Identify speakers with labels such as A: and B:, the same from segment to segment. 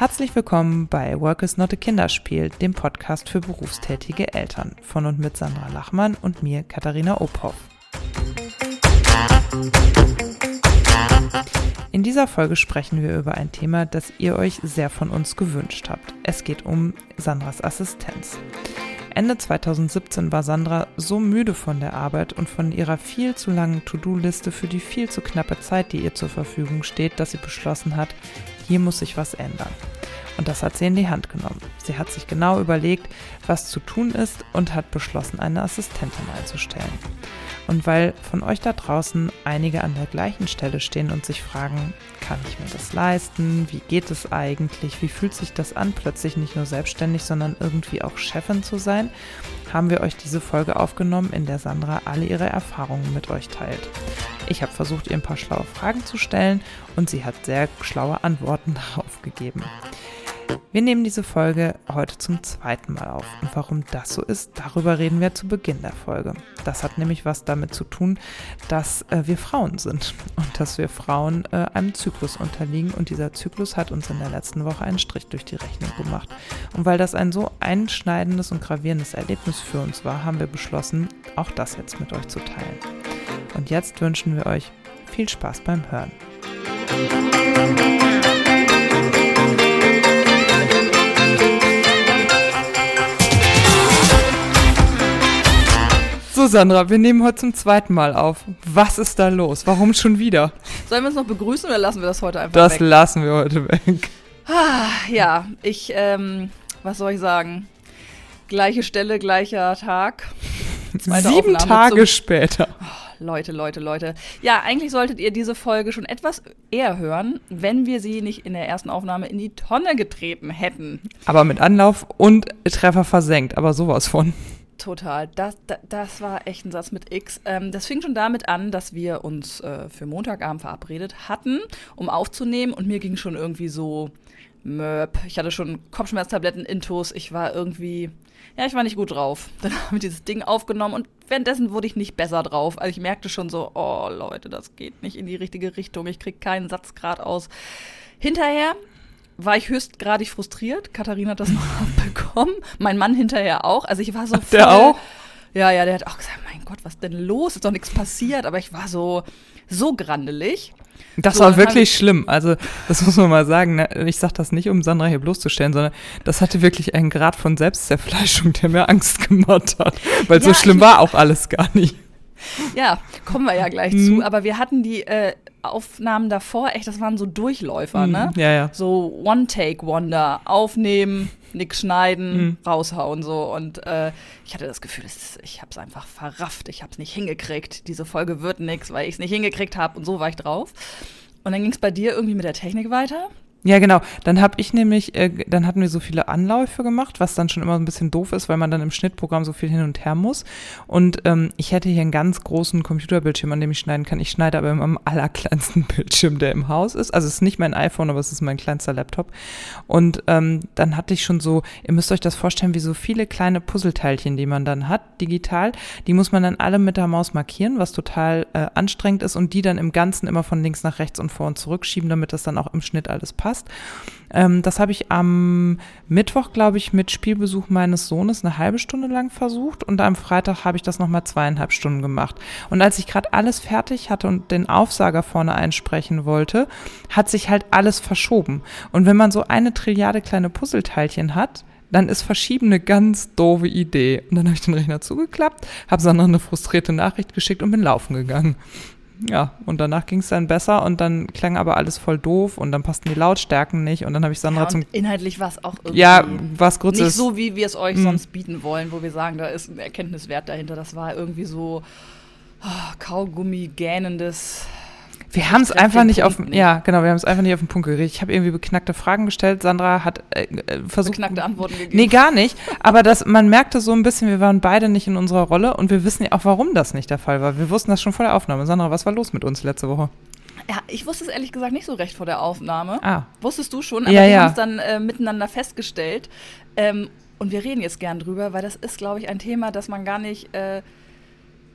A: Herzlich willkommen bei Work is not a Kinderspiel, dem Podcast für berufstätige Eltern von und mit Sandra Lachmann und mir, Katharina Ophoff. In dieser Folge sprechen wir über ein Thema, das ihr euch sehr von uns gewünscht habt. Es geht um Sandras Assistenz. Ende 2017 war Sandra so müde von der Arbeit und von ihrer viel zu langen To-Do-Liste für die viel zu knappe Zeit, die ihr zur Verfügung steht, dass sie beschlossen hat, hier muss sich was ändern. Und das hat sie in die Hand genommen. Sie hat sich genau überlegt, was zu tun ist und hat beschlossen, eine Assistentin einzustellen. Und weil von euch da draußen einige an der gleichen Stelle stehen und sich fragen, kann ich mir das leisten? Wie geht es eigentlich? Wie fühlt sich das an, plötzlich nicht nur selbstständig, sondern irgendwie auch Chefin zu sein? Haben wir euch diese Folge aufgenommen, in der Sandra alle ihre Erfahrungen mit euch teilt. Ich habe versucht, ihr ein paar schlaue Fragen zu stellen und sie hat sehr schlaue Antworten darauf gegeben. Wir nehmen diese Folge heute zum zweiten Mal auf. Und warum das so ist, darüber reden wir zu Beginn der Folge. Das hat nämlich was damit zu tun, dass äh, wir Frauen sind und dass wir Frauen äh, einem Zyklus unterliegen. Und dieser Zyklus hat uns in der letzten Woche einen Strich durch die Rechnung gemacht. Und weil das ein so einschneidendes und gravierendes Erlebnis für uns war, haben wir beschlossen, auch das jetzt mit euch zu teilen. Und jetzt wünschen wir euch viel Spaß beim Hören. So, Sandra, wir nehmen heute zum zweiten Mal auf. Was ist da los? Warum schon wieder?
B: Sollen wir uns noch begrüßen oder lassen wir das heute einfach
A: Das
B: weg?
A: lassen wir heute weg.
B: Ah, ja, ich, ähm, was soll ich sagen? Gleiche Stelle, gleicher Tag. Zweite
A: Sieben
B: Aufnahme
A: Tage
B: zum-
A: später.
B: Leute, Leute, Leute. Ja, eigentlich solltet ihr diese Folge schon etwas eher hören, wenn wir sie nicht in der ersten Aufnahme in die Tonne getreten hätten.
A: Aber mit Anlauf und Treffer versenkt, aber sowas von.
B: Total. Das, das, das war echt ein Satz mit X. Ähm, das fing schon damit an, dass wir uns äh, für Montagabend verabredet hatten, um aufzunehmen. Und mir ging schon irgendwie so Möp. Ich hatte schon Kopfschmerztabletten, Intus. Ich war irgendwie, ja, ich war nicht gut drauf. Dann haben wir dieses Ding aufgenommen und währenddessen wurde ich nicht besser drauf. Also ich merkte schon so, oh Leute, das geht nicht in die richtige Richtung. Ich krieg keinen Satz gerade aus. Hinterher war ich höchstgradig frustriert. Katharina hat das noch bekommen. Mein Mann hinterher auch. Also ich war so
A: Der
B: voll-
A: auch?
B: Ja, ja, der hat auch gesagt, mein Gott, was denn los? Ist doch nichts passiert. Aber ich war so, so grandelig.
A: Das
B: So,
A: war wirklich schlimm. Also, das muss man mal sagen. Ne? Ich sage das nicht, um Sandra hier bloßzustellen, sondern das hatte wirklich einen Grad von Selbstzerfleischung, der mir Angst gemacht hat. Weil so
B: Ja,
A: schlimm
B: ich-
A: war auch alles gar nicht.
B: Ja, kommen wir ja gleich
A: Mhm.
B: zu. Aber wir hatten die äh, Aufnahmen davor, echt, das waren so Durchläufer, ne?
A: Ja, ja.
B: So One-Take-Wonder. Aufnehmen, nix schneiden,
A: Mhm.
B: raushauen so. Und äh, ich hatte das Gefühl, es ist, ich habe es einfach verrafft. Ich habe es nicht hingekriegt. Diese Folge wird nix, weil ich es nicht hingekriegt habe. Und so war ich drauf. Und dann ging es bei dir irgendwie mit der Technik weiter.
A: Ja, genau. Dann habe ich nämlich, äh, dann hatten wir so viele Anläufe gemacht, was dann schon immer ein bisschen doof ist, weil man dann im Schnittprogramm so viel hin und her muss. Und ähm, ich hätte hier einen ganz großen Computerbildschirm, an dem ich schneiden kann. Ich schneide aber immer am allerkleinsten Bildschirm, der im Haus ist. Also es ist nicht mein iPhone, aber es ist mein kleinster Laptop. Und ähm, dann hatte ich schon so, ihr müsst euch das vorstellen, wie so viele kleine Puzzleteilchen, die man dann hat, digital. Die muss man dann alle mit der Maus markieren, was total äh, anstrengend ist und die dann im Ganzen immer von links nach rechts und vor und zurück schieben, damit das dann auch im Schnitt alles passt. Ähm, das habe ich am Mittwoch, glaube ich, mit Spielbesuch meines Sohnes eine halbe Stunde lang versucht und am Freitag habe ich das nochmal zweieinhalb Stunden gemacht. Und als ich gerade alles fertig hatte und den Aufsager vorne einsprechen wollte, hat sich halt alles verschoben. Und wenn man so eine Trilliarde kleine Puzzleteilchen hat, dann ist Verschieben eine ganz doofe Idee. Und dann habe ich den Rechner zugeklappt, habe Sandra eine frustrierte Nachricht geschickt und bin laufen gegangen. Ja, und danach ging es dann besser und dann klang aber alles voll doof und dann passten die Lautstärken nicht und dann habe ich Sandra
B: Ja,
A: zum
B: inhaltlich war es auch irgendwie
A: ja, was kurz
B: nicht
A: ist.
B: so, wie wir es euch
A: Mhm.
B: sonst bieten wollen, wo wir sagen, da ist ein Erkenntniswert dahinter. Das war irgendwie so oh, Kaugummi gähnendes.
A: Wir haben es einfach nicht auf den- ja, genau, wir haben es einfach nicht auf den Punkt gekriegt. Ich habe irgendwie beknackte Fragen gestellt. Sandra hat äh, äh, versucht
B: Beknackte Antworten gegeben.
A: Nee, gar nicht. Aber das, man merkte so ein bisschen, wir waren beide nicht in unserer Rolle und wir wissen ja auch, warum das nicht der Fall war. Wir wussten das schon vor der Aufnahme. Sandra, was war los mit uns letzte Woche?
B: Ja, ich wusste es ehrlich gesagt nicht so recht vor der Aufnahme.
A: Ah,
B: Wusstest du schon, aber
A: Ja,
B: wir
A: ja.
B: haben es dann äh, miteinander festgestellt. Ähm, und wir reden jetzt gern drüber, weil das ist, glaube ich, ein Thema, das man gar nicht, äh,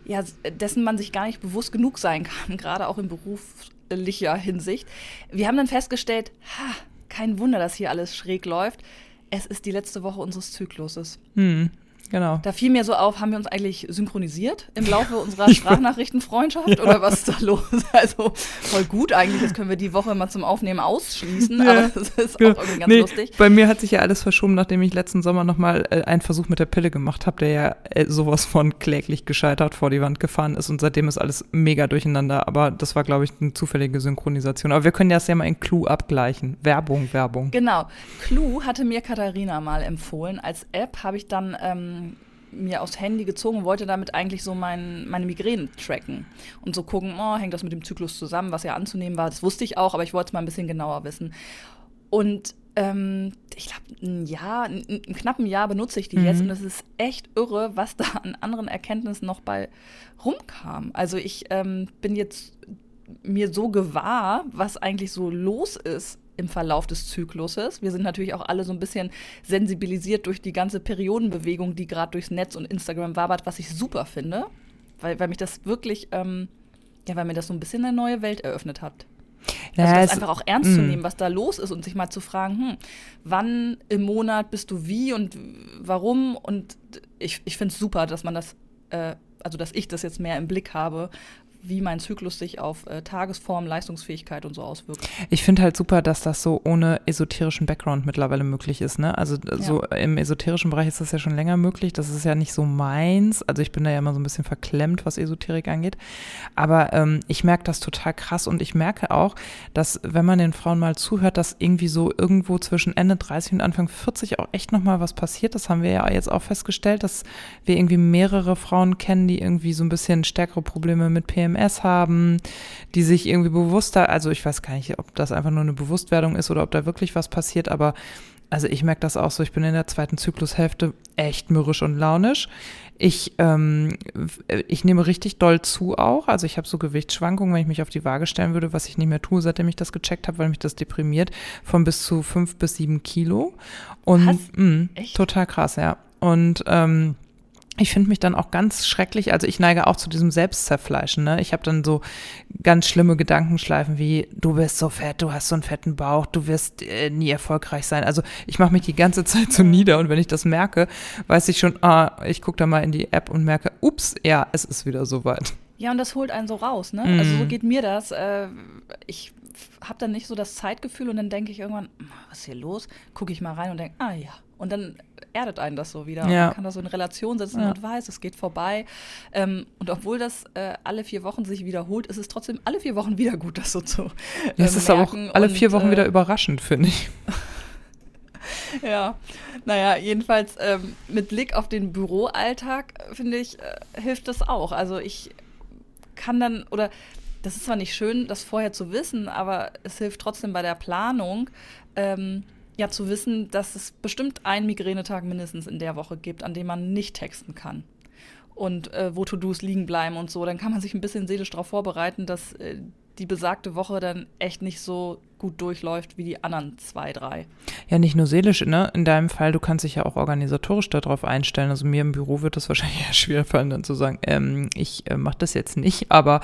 B: ja, dessen man sich gar nicht bewusst genug sein kann, gerade auch in beruflicher Hinsicht. Wir haben dann festgestellt, ha, kein Wunder, dass hier alles schräg läuft. Es ist die letzte Woche unseres Zykluses.
A: Hm. Genau.
B: Da fiel mir so auf, haben wir uns eigentlich synchronisiert im Laufe unserer Sprachnachrichtenfreundschaft ja. oder was ist da los? Also voll gut eigentlich, jetzt können wir die Woche mal zum Aufnehmen ausschließen, ja. aber das ist auch irgendwie ganz nee, lustig.
A: Bei mir hat sich ja alles verschoben, nachdem ich letzten Sommer nochmal äh, einen Versuch mit der Pille gemacht habe, der ja äh, sowas von kläglich gescheitert vor die Wand gefahren ist und seitdem ist alles mega durcheinander, aber das war, glaube ich, eine zufällige Synchronisation. Aber wir können das ja mal in Clue abgleichen. Werbung, Werbung.
B: Genau. Clue hatte mir Katharina mal empfohlen. Als App habe ich dann ähm, mir aufs Handy gezogen und wollte damit eigentlich so mein, meine Migräne tracken und so gucken, oh, hängt das mit dem Zyklus zusammen, was ja anzunehmen war. Das wusste ich auch, aber ich wollte es mal ein bisschen genauer wissen. Und ähm, ich glaube, ein Jahr, ein, ein knappen Jahr benutze ich die mhm. jetzt und es ist echt irre, was da an anderen Erkenntnissen noch bei rumkam. Also ich ähm, bin jetzt mir so gewahr, was eigentlich so los ist im Verlauf des Zykluses. Wir sind natürlich auch alle so ein bisschen sensibilisiert durch die ganze Periodenbewegung, die gerade durchs Netz und Instagram wabert, was ich super finde, weil, weil mich das wirklich, ähm, ja, weil mir das so ein bisschen eine neue Welt eröffnet hat. Also das einfach auch ernst zu mm. nehmen, was da los ist und sich mal zu fragen, hm, wann im Monat bist du wie und warum? Und ich, ich finde es super, dass man das, äh, also dass ich das jetzt mehr im Blick habe, wie mein Zyklus sich auf äh, Tagesform, Leistungsfähigkeit und so auswirkt.
A: Ich finde halt super, dass das so ohne esoterischen Background mittlerweile möglich ist. Ne? Also ja. so im esoterischen Bereich ist das ja schon länger möglich. Das ist ja nicht so meins. Also ich bin da ja immer so ein bisschen verklemmt, was Esoterik angeht. Aber ähm, ich merke das total krass und ich merke auch, dass wenn man den Frauen mal zuhört, dass irgendwie so irgendwo zwischen Ende 30 und Anfang 40 auch echt nochmal was passiert. Das haben wir ja jetzt auch festgestellt, dass wir irgendwie mehrere Frauen kennen, die irgendwie so ein bisschen stärkere Probleme mit PMS PMS haben, die sich irgendwie bewusster, also ich weiß gar nicht, ob das einfach nur eine Bewusstwerdung ist oder ob da wirklich was passiert, aber also ich merke das auch so, ich bin in der zweiten Zyklushälfte echt mürrisch und launisch. Ich, ähm, ich nehme richtig doll zu auch. Also ich habe so Gewichtsschwankungen, wenn ich mich auf die Waage stellen würde, was ich nicht mehr tue, seitdem ich das gecheckt habe, weil mich das deprimiert, von bis zu fünf bis sieben Kilo. Und mh, mm, total krass, ja. Und ähm, ich finde mich dann auch ganz schrecklich, also ich neige auch zu diesem Selbstzerfleischen. Ne? Ich habe dann so ganz schlimme Gedankenschleifen wie, du bist so fett, du hast so einen fetten Bauch, du wirst äh, nie erfolgreich sein. Also ich mache mich die ganze Zeit so nieder und wenn ich das merke, weiß ich schon, ah, ich gucke da mal in die App und merke, ups, ja, es ist wieder soweit.
B: Ja, und das holt einen so raus, ne? Mm. Also so geht mir das. Äh, ich habe dann nicht so das Zeitgefühl und dann denke ich irgendwann, was ist hier los? Gucke ich mal rein und denke, ah ja. Und dann erdet einen das so wieder. Ja. Man kann das so in Relation setzen ja. und weiß, es geht vorbei. Ähm, und obwohl das äh, alle vier Wochen sich wiederholt, ist es trotzdem alle vier Wochen wieder gut, das so zu. Äh,
A: ja, es ist aber auch alle vier Wochen äh, wieder überraschend, finde ich.
B: ja, naja, jedenfalls ähm, mit Blick auf den Büroalltag, finde ich, äh, hilft das auch. Also ich kann dann, oder das ist zwar nicht schön, das vorher zu wissen, aber es hilft trotzdem bei der Planung, ähm, ja zu wissen, dass es bestimmt einen Migränetag mindestens in der Woche gibt, an dem man nicht texten kann. Und äh, wo To-Dos liegen bleiben und so, dann kann man sich ein bisschen seelisch darauf vorbereiten, dass äh, die besagte Woche dann echt nicht so gut durchläuft wie die anderen zwei, drei.
A: Ja, nicht nur seelisch, ne? In deinem Fall, du kannst dich ja auch organisatorisch darauf einstellen. Also mir im Büro wird das wahrscheinlich eher schwer fallen, dann zu sagen, ähm, ich äh, mache das jetzt nicht, aber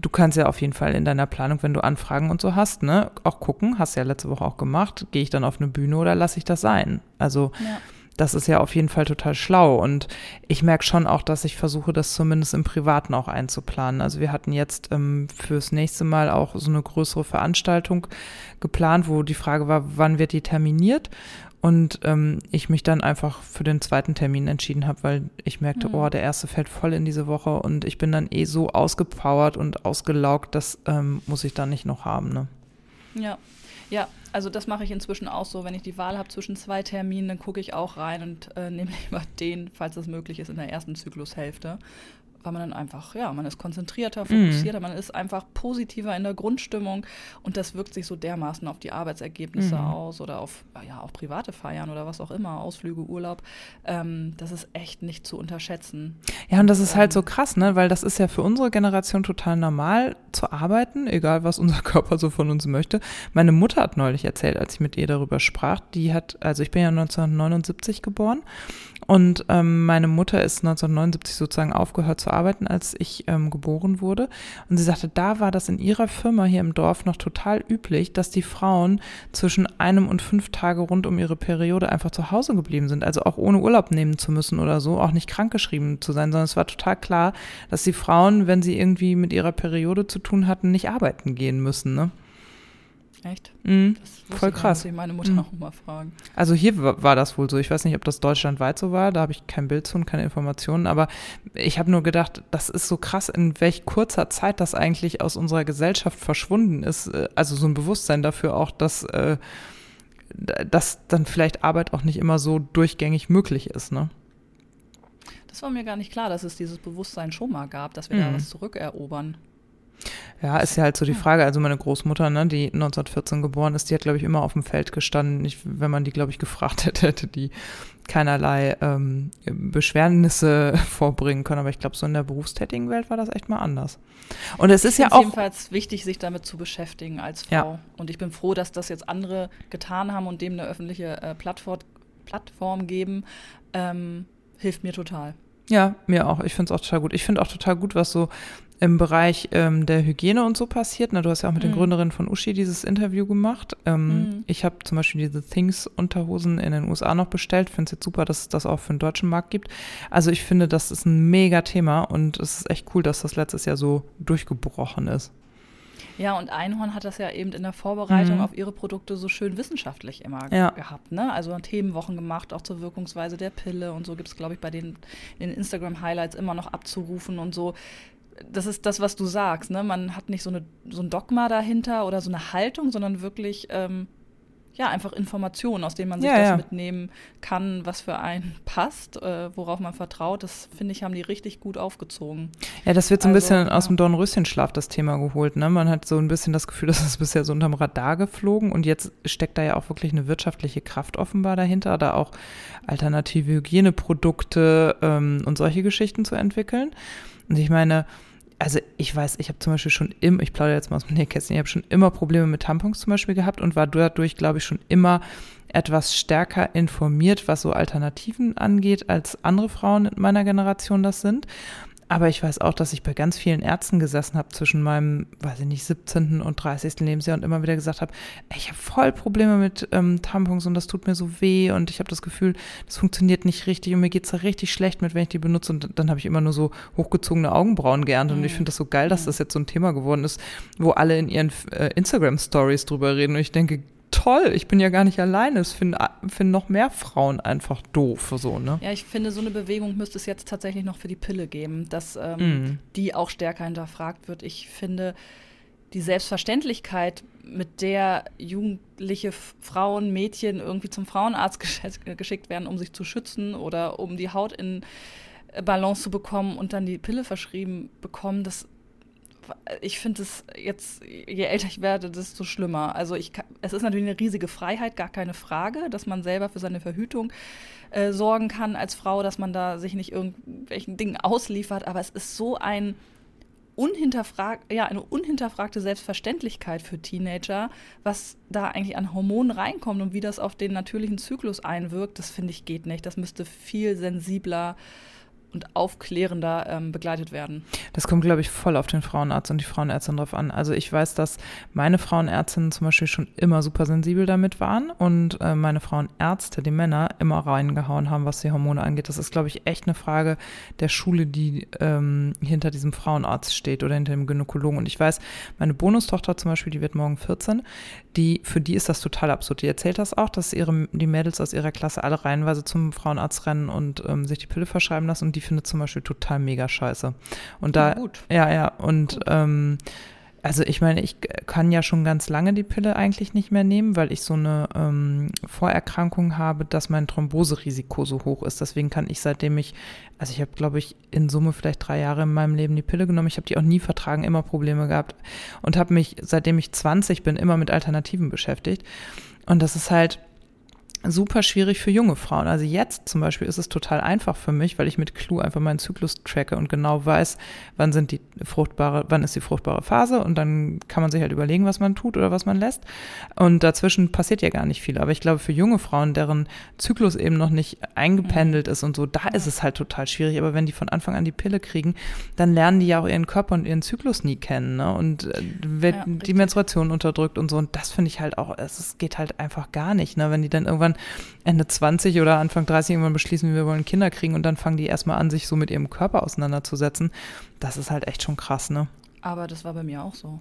A: du kannst ja auf jeden Fall in deiner Planung, wenn du Anfragen und so hast, ne, auch gucken, hast ja letzte Woche auch gemacht, gehe ich dann auf eine Bühne oder lasse ich das sein? Also ja das ist ja auf jeden Fall total schlau. Und ich merke schon auch, dass ich versuche, das zumindest im Privaten auch einzuplanen. Also wir hatten jetzt ähm, fürs nächste Mal auch so eine größere Veranstaltung geplant, wo die Frage war, wann wird die terminiert? Und ähm, ich mich dann einfach für den zweiten Termin entschieden habe, weil ich merkte, mhm. oh, der erste fällt voll in diese Woche und ich bin dann eh so ausgepowert und ausgelaugt, das ähm, muss ich dann nicht noch haben. Ne?
B: Ja, ja, also das mache ich inzwischen auch so. Wenn ich die Wahl habe zwischen zwei Terminen, dann gucke ich auch rein und äh, nehme lieber den, falls das möglich ist, in der ersten Zyklushälfte weil man dann einfach, ja, man ist konzentrierter, fokussierter, mm. man ist einfach positiver in der Grundstimmung und das wirkt sich so dermaßen auf die Arbeitsergebnisse mm. aus oder auf, ja, auch private Feiern oder was auch immer, Ausflüge, Urlaub. Ähm, das ist echt nicht zu unterschätzen.
A: Ja, und das ist halt so ähm, krass, ne, weil das ist ja für unsere Generation total normal zu arbeiten, egal was unser Körper so von uns möchte. Meine Mutter hat neulich erzählt, als ich mit ihr darüber sprach, die hat, also ich bin ja 1979 geboren Und ähm, meine Mutter ist 1979 sozusagen aufgehört zu arbeiten, als ich ähm, geboren wurde. Und sie sagte, da war das in ihrer Firma hier im Dorf noch total üblich, dass die Frauen zwischen einem und fünf Tage rund um ihre Periode einfach zu Hause geblieben sind. Also auch ohne Urlaub nehmen zu müssen oder so, auch nicht krankgeschrieben zu sein, sondern es war total klar, dass die Frauen, wenn sie irgendwie mit ihrer Periode zu tun hatten, nicht arbeiten gehen müssen. Ne?
B: Echt?
A: Mhm. Voll krass.
B: Muss ich meine Mutter mhm. auch mal fragen.
A: Also hier war das wohl so. Ich weiß nicht, ob das deutschlandweit so war. Da habe ich kein Bild zu und keine Informationen. Aber ich habe nur gedacht, das ist so krass, in welch kurzer Zeit das eigentlich aus unserer Gesellschaft verschwunden ist. Also so ein Bewusstsein dafür auch, dass, äh, dass dann vielleicht Arbeit auch nicht immer so durchgängig möglich ist. Ne?
B: Das war mir gar nicht klar, dass es dieses Bewusstsein schon mal gab, dass wir mhm. da was zurückerobern.
A: Ja, ist ja halt so die Frage. Also meine Großmutter, ne, die 1914 geboren ist, die hat, glaube ich, immer auf dem Feld gestanden. Ich, wenn man die, glaube ich, gefragt hätte, hätte die keinerlei ähm, Beschwernisse vorbringen können. Aber ich glaube, so in der berufstätigen Welt war das echt mal anders. Und es ist ja auch.
B: jedenfalls wichtig, sich damit zu beschäftigen als Frau. Ja. Und ich bin froh, dass das jetzt andere getan haben und dem eine öffentliche äh, Plattform, Plattform geben. Ähm, hilft mir total.
A: Ja, mir auch. Ich finde es auch total gut. Ich finde auch total gut, was so im Bereich ähm, der Hygiene und so passiert. Na, du hast ja auch mit mhm. den Gründerinnen von Uschi dieses Interview gemacht. Ähm, mhm. Ich habe zum Beispiel diese Things-Unterhosen in den USA noch bestellt. Finde es jetzt super, dass es das auch für den deutschen Markt gibt. Also ich finde, das ist ein mega Thema und es ist echt cool, dass das letztes Jahr so durchgebrochen ist.
B: Ja, und Einhorn hat das ja eben in der Vorbereitung mhm. auf ihre Produkte so schön wissenschaftlich immer ja. gehabt. Ne? Also Themenwochen gemacht, auch zur Wirkungsweise der Pille und so gibt es, glaube ich, bei den, den Instagram-Highlights immer noch abzurufen und so das ist das, was du sagst. Ne? Man hat nicht so, eine, so ein Dogma dahinter oder so eine Haltung, sondern wirklich ähm, ja, einfach Informationen, aus denen man sich ja, das ja. mitnehmen kann, was für einen passt, äh, worauf man vertraut. Das finde ich, haben die richtig gut aufgezogen.
A: Ja, das wird so ein also, bisschen ja. aus dem Dornröschenschlaf das Thema geholt. Ne? Man hat so ein bisschen das Gefühl, dass es bisher so unterm Radar geflogen und jetzt steckt da ja auch wirklich eine wirtschaftliche Kraft offenbar dahinter, da auch alternative Hygieneprodukte ähm, und solche Geschichten zu entwickeln. Und ich meine, also ich weiß, ich habe zum Beispiel schon immer, ich plaudere jetzt mal aus dem Nähkästchen, ich habe schon immer Probleme mit Tampons zum Beispiel gehabt und war dadurch, glaube ich, schon immer etwas stärker informiert, was so Alternativen angeht, als andere Frauen in meiner Generation das sind. Aber ich weiß auch, dass ich bei ganz vielen Ärzten gesessen habe zwischen meinem, weiß ich nicht, 17. und 30. Lebensjahr und immer wieder gesagt habe, ich habe voll Probleme mit ähm, Tampons und das tut mir so weh und ich habe das Gefühl, das funktioniert nicht richtig und mir geht's da richtig schlecht mit, wenn ich die benutze. Und dann habe ich immer nur so hochgezogene Augenbrauen geerntet. Und ich finde das so geil, dass das jetzt so ein Thema geworden ist, wo alle in ihren äh, Instagram-Stories drüber reden. Und ich denke, toll, ich bin ja gar nicht alleine. Es finden, finden noch mehr Frauen einfach doof, so, ne?
B: Ja, ich finde, so eine Bewegung müsste es jetzt tatsächlich noch für die Pille geben, dass ähm, mm. die auch stärker hinterfragt wird. Ich finde, die Selbstverständlichkeit, mit der jugendliche Frauen, Mädchen irgendwie zum Frauenarzt geschickt werden, um sich zu schützen oder um die Haut in Balance zu bekommen und dann die Pille verschrieben bekommen, das ich finde es jetzt, je älter ich werde, desto schlimmer. Also ich, es ist natürlich eine riesige Freiheit, gar keine Frage, dass man selber für seine Verhütung äh, sorgen kann als Frau, dass man da sich nicht irgendwelchen Dingen ausliefert. Aber es ist so ein unhinterfrag ja, eine unhinterfragte Selbstverständlichkeit für Teenager, was da eigentlich an Hormonen reinkommt und wie das auf den natürlichen Zyklus einwirkt, das finde ich geht nicht. Das müsste viel sensibler äh, und aufklärender ähm, begleitet werden.
A: Das kommt, glaube ich, voll auf den Frauenarzt und die Frauenärztin drauf an. Also ich weiß, dass meine Frauenärztinnen zum Beispiel schon immer super sensibel damit waren und äh, meine Frauenärzte, die Männer, immer reingehauen haben, was die Hormone angeht. Das ist, glaube ich, echt eine Frage der Schule, die ähm, hinter diesem Frauenarzt steht oder hinter dem Gynäkologen. Und ich weiß, meine Bonustochter zum Beispiel, die wird morgen 14, die, für die ist das total absurd. Die erzählt das auch, dass ihre, die Mädels aus ihrer Klasse alle reihenweise zum Frauenarzt rennen und ähm, sich die Pille verschreiben lassen und die findet zum Beispiel total mega scheiße. Und da, ja, ja, ja und ähm, also ich meine, ich kann ja schon ganz lange die Pille eigentlich nicht mehr nehmen, weil ich so eine ähm, Vorerkrankung habe, dass mein Thromboserisiko so hoch ist. Deswegen kann ich seitdem ich, also ich habe, glaube ich, in Summe vielleicht drei Jahre in meinem Leben die Pille genommen. Ich habe die auch nie vertragen, immer Probleme gehabt und habe mich, seitdem ich 20 bin, immer mit Alternativen beschäftigt. Und das ist halt, super schwierig für junge Frauen. Also jetzt zum Beispiel ist es total einfach für mich, weil ich mit Clue einfach meinen Zyklus tracke und genau weiß, wann sind die fruchtbare, wann ist die fruchtbare Phase und dann kann man sich halt überlegen, was man tut oder was man lässt. Und dazwischen passiert ja gar nicht viel. Aber ich glaube, für junge Frauen, deren Zyklus eben noch nicht eingependelt ist und so, da ist es halt total schwierig. Aber wenn die von Anfang an die Pille kriegen, dann lernen die ja auch ihren Körper und ihren Zyklus nie kennen. Ne? Und äh, wird ja, die Menstruation unterdrückt und so. Und das finde ich halt auch, es geht halt einfach gar nicht. Ne? Wenn die dann irgendwann Ende 20 oder Anfang 30 irgendwann beschließen, wir wollen Kinder kriegen und dann fangen die erstmal an, sich so mit ihrem Körper auseinanderzusetzen. Das ist halt echt schon krass, ne?
B: Aber das war bei mir auch so.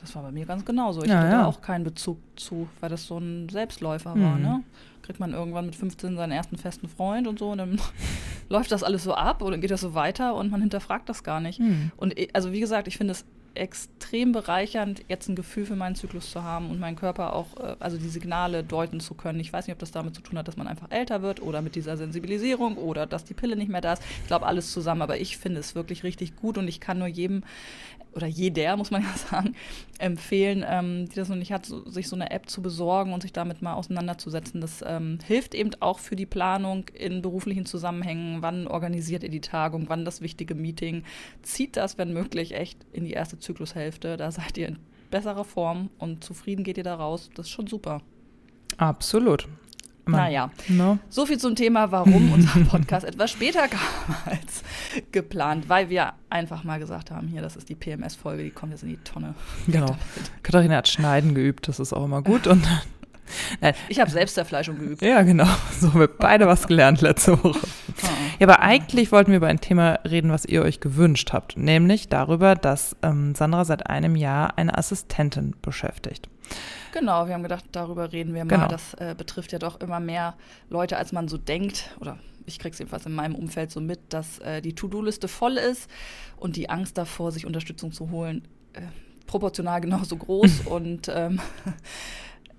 B: Das war bei mir ganz genauso. Ich ja, hatte ja. da auch keinen Bezug zu, weil das so ein Selbstläufer mhm. war, ne? Kriegt man irgendwann mit 15 seinen ersten festen Freund und so und dann läuft das alles so ab oder geht das so weiter und man hinterfragt das gar nicht. Mhm. Und also wie gesagt, ich finde es extrem bereichernd, jetzt ein Gefühl für meinen Zyklus zu haben und meinen Körper auch, äh, also die Signale deuten zu können. Ich weiß nicht, ob das damit zu tun hat, dass man einfach älter wird oder mit dieser Sensibilisierung oder dass die Pille nicht mehr da ist. Ich glaube, alles zusammen, aber ich finde es wirklich richtig gut und ich kann nur jedem oder jeder, muss man ja sagen, empfehlen, ähm, die das noch nicht hat, so, sich so eine App zu besorgen und sich damit mal auseinanderzusetzen. Das ähm, hilft eben auch für die Planung in beruflichen Zusammenhängen. Wann organisiert ihr die Tagung? Wann das wichtige Meeting? Zieht das, wenn möglich, echt in die erste Zyklushälfte. Da seid ihr in besserer Form und zufrieden geht ihr da raus. Das ist schon super.
A: Absolut.
B: Naja, no. so viel zum Thema, warum unser Podcast etwas später kam als geplant, weil wir einfach mal gesagt haben, hier, das ist die PMS-Folge, die kommt jetzt in die Tonne.
A: Genau. Katharina hat Schneiden geübt, das ist auch immer gut. Und
B: Nein. Ich habe Selbstzerfleischung geübt.
A: Ja, genau. So haben wir beide was gelernt letzte Woche. Ah. Ja, aber eigentlich wollten wir über ein Thema reden, was ihr euch gewünscht habt, nämlich darüber, dass ähm, Sandra seit einem Jahr eine Assistentin beschäftigt.
B: Genau, wir haben gedacht, darüber reden wir mal. Genau. Das äh, betrifft ja doch immer mehr Leute, als man so denkt. Oder ich kriege es jedenfalls in meinem Umfeld so mit, dass äh, die To-Do-Liste voll ist und die Angst davor, sich Unterstützung zu holen, äh, proportional genauso groß. und ähm,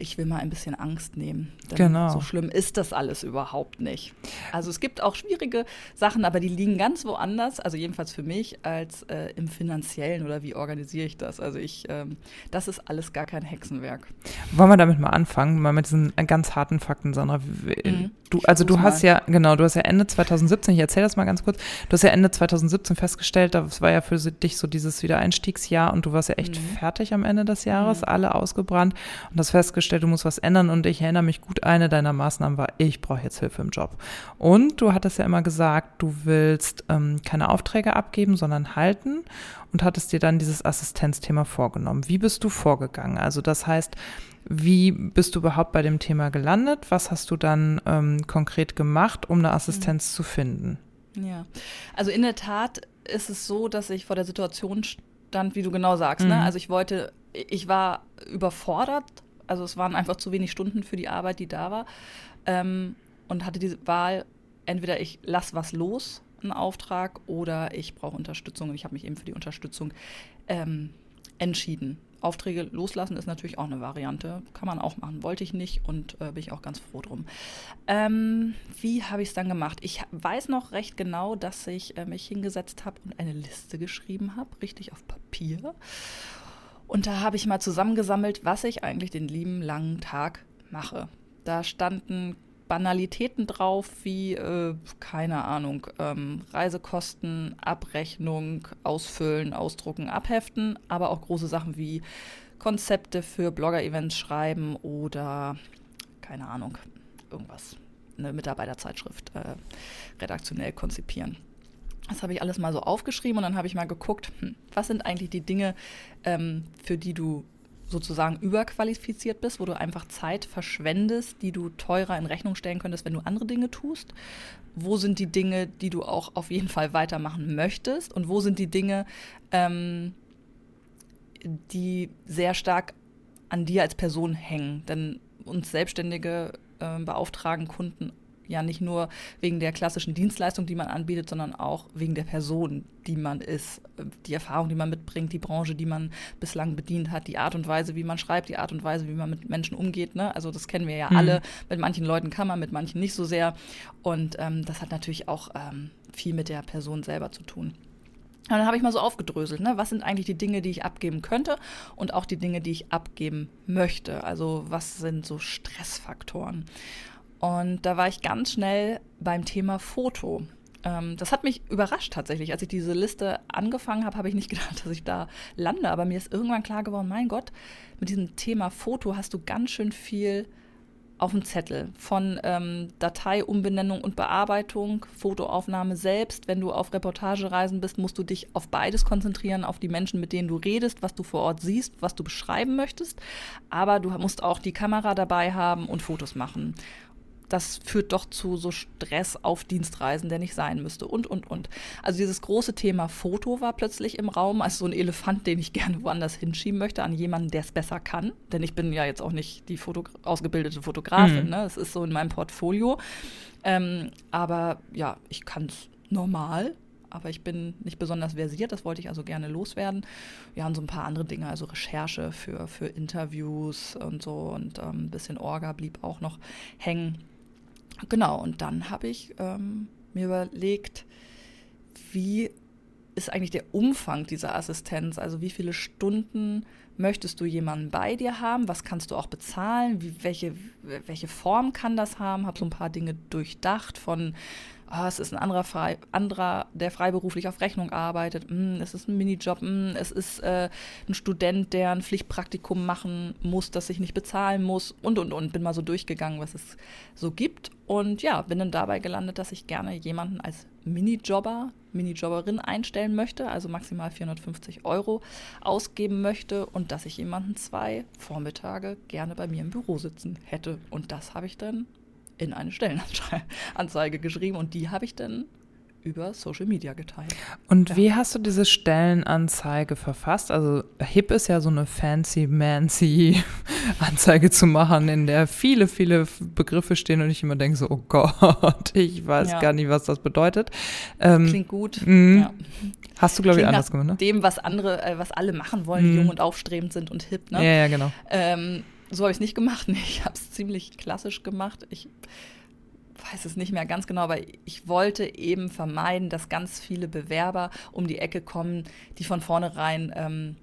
B: ich will mal ein bisschen Angst nehmen. genau. So schlimm ist das alles überhaupt nicht. Also es gibt auch schwierige Sachen, aber die liegen ganz woanders, also jedenfalls für mich, als äh, im finanziellen oder wie organisiere ich das. Also ich, ähm, das ist alles gar kein Hexenwerk.
A: Wollen wir damit mal anfangen, mal mit diesen ganz harten Fakten, Sandra. Mhm. Du, also du hast mal. ja, genau, du hast ja Ende 2017, ich erzähle das mal ganz kurz, du hast ja Ende 2017 festgestellt, das war ja für dich so dieses Wiedereinstiegsjahr und du warst ja echt mhm. fertig am Ende des Jahres, mhm. alle ausgebrannt und hast festgestellt, du musst was ändern und ich erinnere mich gut, eine deiner Maßnahmen war, ich brauche jetzt Hilfe im Job. Und du hattest ja immer gesagt, du willst ähm, keine Aufträge abgeben, sondern halten und hattest dir dann dieses Assistenzthema vorgenommen. Wie bist du vorgegangen? Also das heißt, wie bist du überhaupt bei dem Thema gelandet? Was hast du dann ähm, konkret gemacht, um eine Assistenz mhm. zu finden?
B: Ja, also in der Tat ist es so, dass ich vor der Situation stand, wie du genau sagst. Ne? Mhm. Ne? Also ich wollte, ich war überfordert, also es waren einfach zu wenig Stunden für die Arbeit, die da war ähm, und hatte diese Wahl, entweder ich lasse was los, einen Auftrag, oder ich brauche Unterstützung und ich habe mich eben für die Unterstützung ähm, entschieden. Aufträge loslassen ist natürlich auch eine Variante. Kann man auch machen. Wollte ich nicht und äh, bin ich auch ganz froh drum. Ähm, wie habe ich es dann gemacht? Ich weiß noch recht genau, dass ich äh, mich hingesetzt habe und eine Liste geschrieben habe, richtig auf Papier. Und da habe ich mal zusammengesammelt, was ich eigentlich den lieben langen Tag mache. Da standen Banalitäten drauf wie, äh, keine Ahnung, ähm, Reisekosten, Abrechnung, Ausfüllen, Ausdrucken, Abheften, aber auch große Sachen wie Konzepte für Blogger-Events schreiben oder, keine Ahnung, irgendwas, eine Mitarbeiterzeitschrift äh, redaktionell konzipieren. Das habe ich alles mal so aufgeschrieben und dann habe ich mal geguckt, hm, was sind eigentlich die Dinge, ähm, für die du sozusagen überqualifiziert bist, wo du einfach Zeit verschwendest, die du teurer in Rechnung stellen könntest, wenn du andere Dinge tust? Wo sind die Dinge, die du auch auf jeden Fall weitermachen möchtest? Und wo sind die Dinge, ähm, die sehr stark an dir als Person hängen? Denn uns Selbstständige äh, beauftragen Kunden ja nicht nur wegen der klassischen Dienstleistung, die man anbietet, sondern auch wegen der Person, die man ist, die Erfahrung, die man mitbringt, die Branche, die man bislang bedient hat, die Art und Weise, wie man schreibt, die Art und Weise, wie man mit Menschen umgeht. Ne? Also das kennen wir ja mhm. alle. Mit manchen Leuten kann man, mit manchen nicht so sehr. Und ähm, das hat natürlich auch ähm, viel mit der Person selber zu tun. Und dann habe ich mal so aufgedröselt, ne? was sind eigentlich die Dinge, die ich abgeben könnte und auch die Dinge, die ich abgeben möchte. Also was sind so Stressfaktoren. Und da war ich ganz schnell beim Thema Foto. Ähm, das hat mich überrascht tatsächlich. Als ich diese Liste angefangen habe, habe ich nicht gedacht, dass ich da lande. Aber mir ist irgendwann klar geworden, mein Gott, mit diesem Thema Foto hast du ganz schön viel auf dem Zettel von ähm, Dateiumbenennung und Bearbeitung, Fotoaufnahme selbst. Wenn du auf Reportagereisen bist, musst du dich auf beides konzentrieren, auf die Menschen, mit denen du redest, was du vor Ort siehst, was du beschreiben möchtest. Aber du musst auch die Kamera dabei haben und Fotos machen das führt doch zu so Stress auf Dienstreisen, der nicht sein müsste und, und, und. Also dieses große Thema Foto war plötzlich im Raum, als so ein Elefant, den ich gerne woanders hinschieben möchte, an jemanden, der es besser kann. Denn ich bin ja jetzt auch nicht die Foto ausgebildete Fotografin, mhm. ne? Das ist so in meinem Portfolio. Ähm, aber ja, ich kann es normal, aber ich bin nicht besonders versiert, das wollte ich also gerne loswerden. Wir haben so ein paar andere Dinge, also Recherche für, für Interviews und so und ähm, ein bisschen Orga blieb auch noch hängen. Genau, und dann habe ich ähm, mir überlegt, wie ist eigentlich der Umfang dieser Assistenz? Also wie viele Stunden möchtest du jemanden bei dir haben? Was kannst du auch bezahlen? Wie, welche, welche Form kann das haben? Habe so ein paar Dinge durchdacht von oh, es ist ein anderer, frei, anderer, der freiberuflich auf Rechnung arbeitet, mm, es ist ein Minijob, mm, es ist äh, ein Student, der ein Pflichtpraktikum machen muss, das sich nicht bezahlen muss und, und, und. Bin mal so durchgegangen, was es so gibt. Und ja, bin dann dabei gelandet, dass ich gerne jemanden als Minijobber, Minijobberin einstellen möchte, also maximal 450 Euro ausgeben möchte und dass ich jemanden zwei Vormittage gerne bei mir im Büro sitzen hätte. Und das habe ich dann in eine Stellenanzeige geschrieben und die habe ich dann über Social Media geteilt.
A: Und ja. wie hast du diese Stellenanzeige verfasst? Also hip ist ja so eine fancy mancy Anzeige zu machen, in der viele, viele Begriffe stehen und ich immer denke so, oh Gott, ich weiß ja. gar nicht, was das bedeutet.
B: Ähm, Klingt gut.
A: Mhm. Ja. Hast du, glaube ich, anders gemacht, ne?
B: Dem, was andere, äh, was alle machen wollen, die mhm. jung und aufstrebend sind und hip, ne?
A: Ja, ja, genau.
B: Ähm, so habe ich es nicht gemacht. Nee, ich habe es ziemlich klassisch gemacht. Ich weiß es nicht mehr ganz genau, aber ich wollte eben vermeiden, dass ganz viele Bewerber um die Ecke kommen, die von vornherein ähm,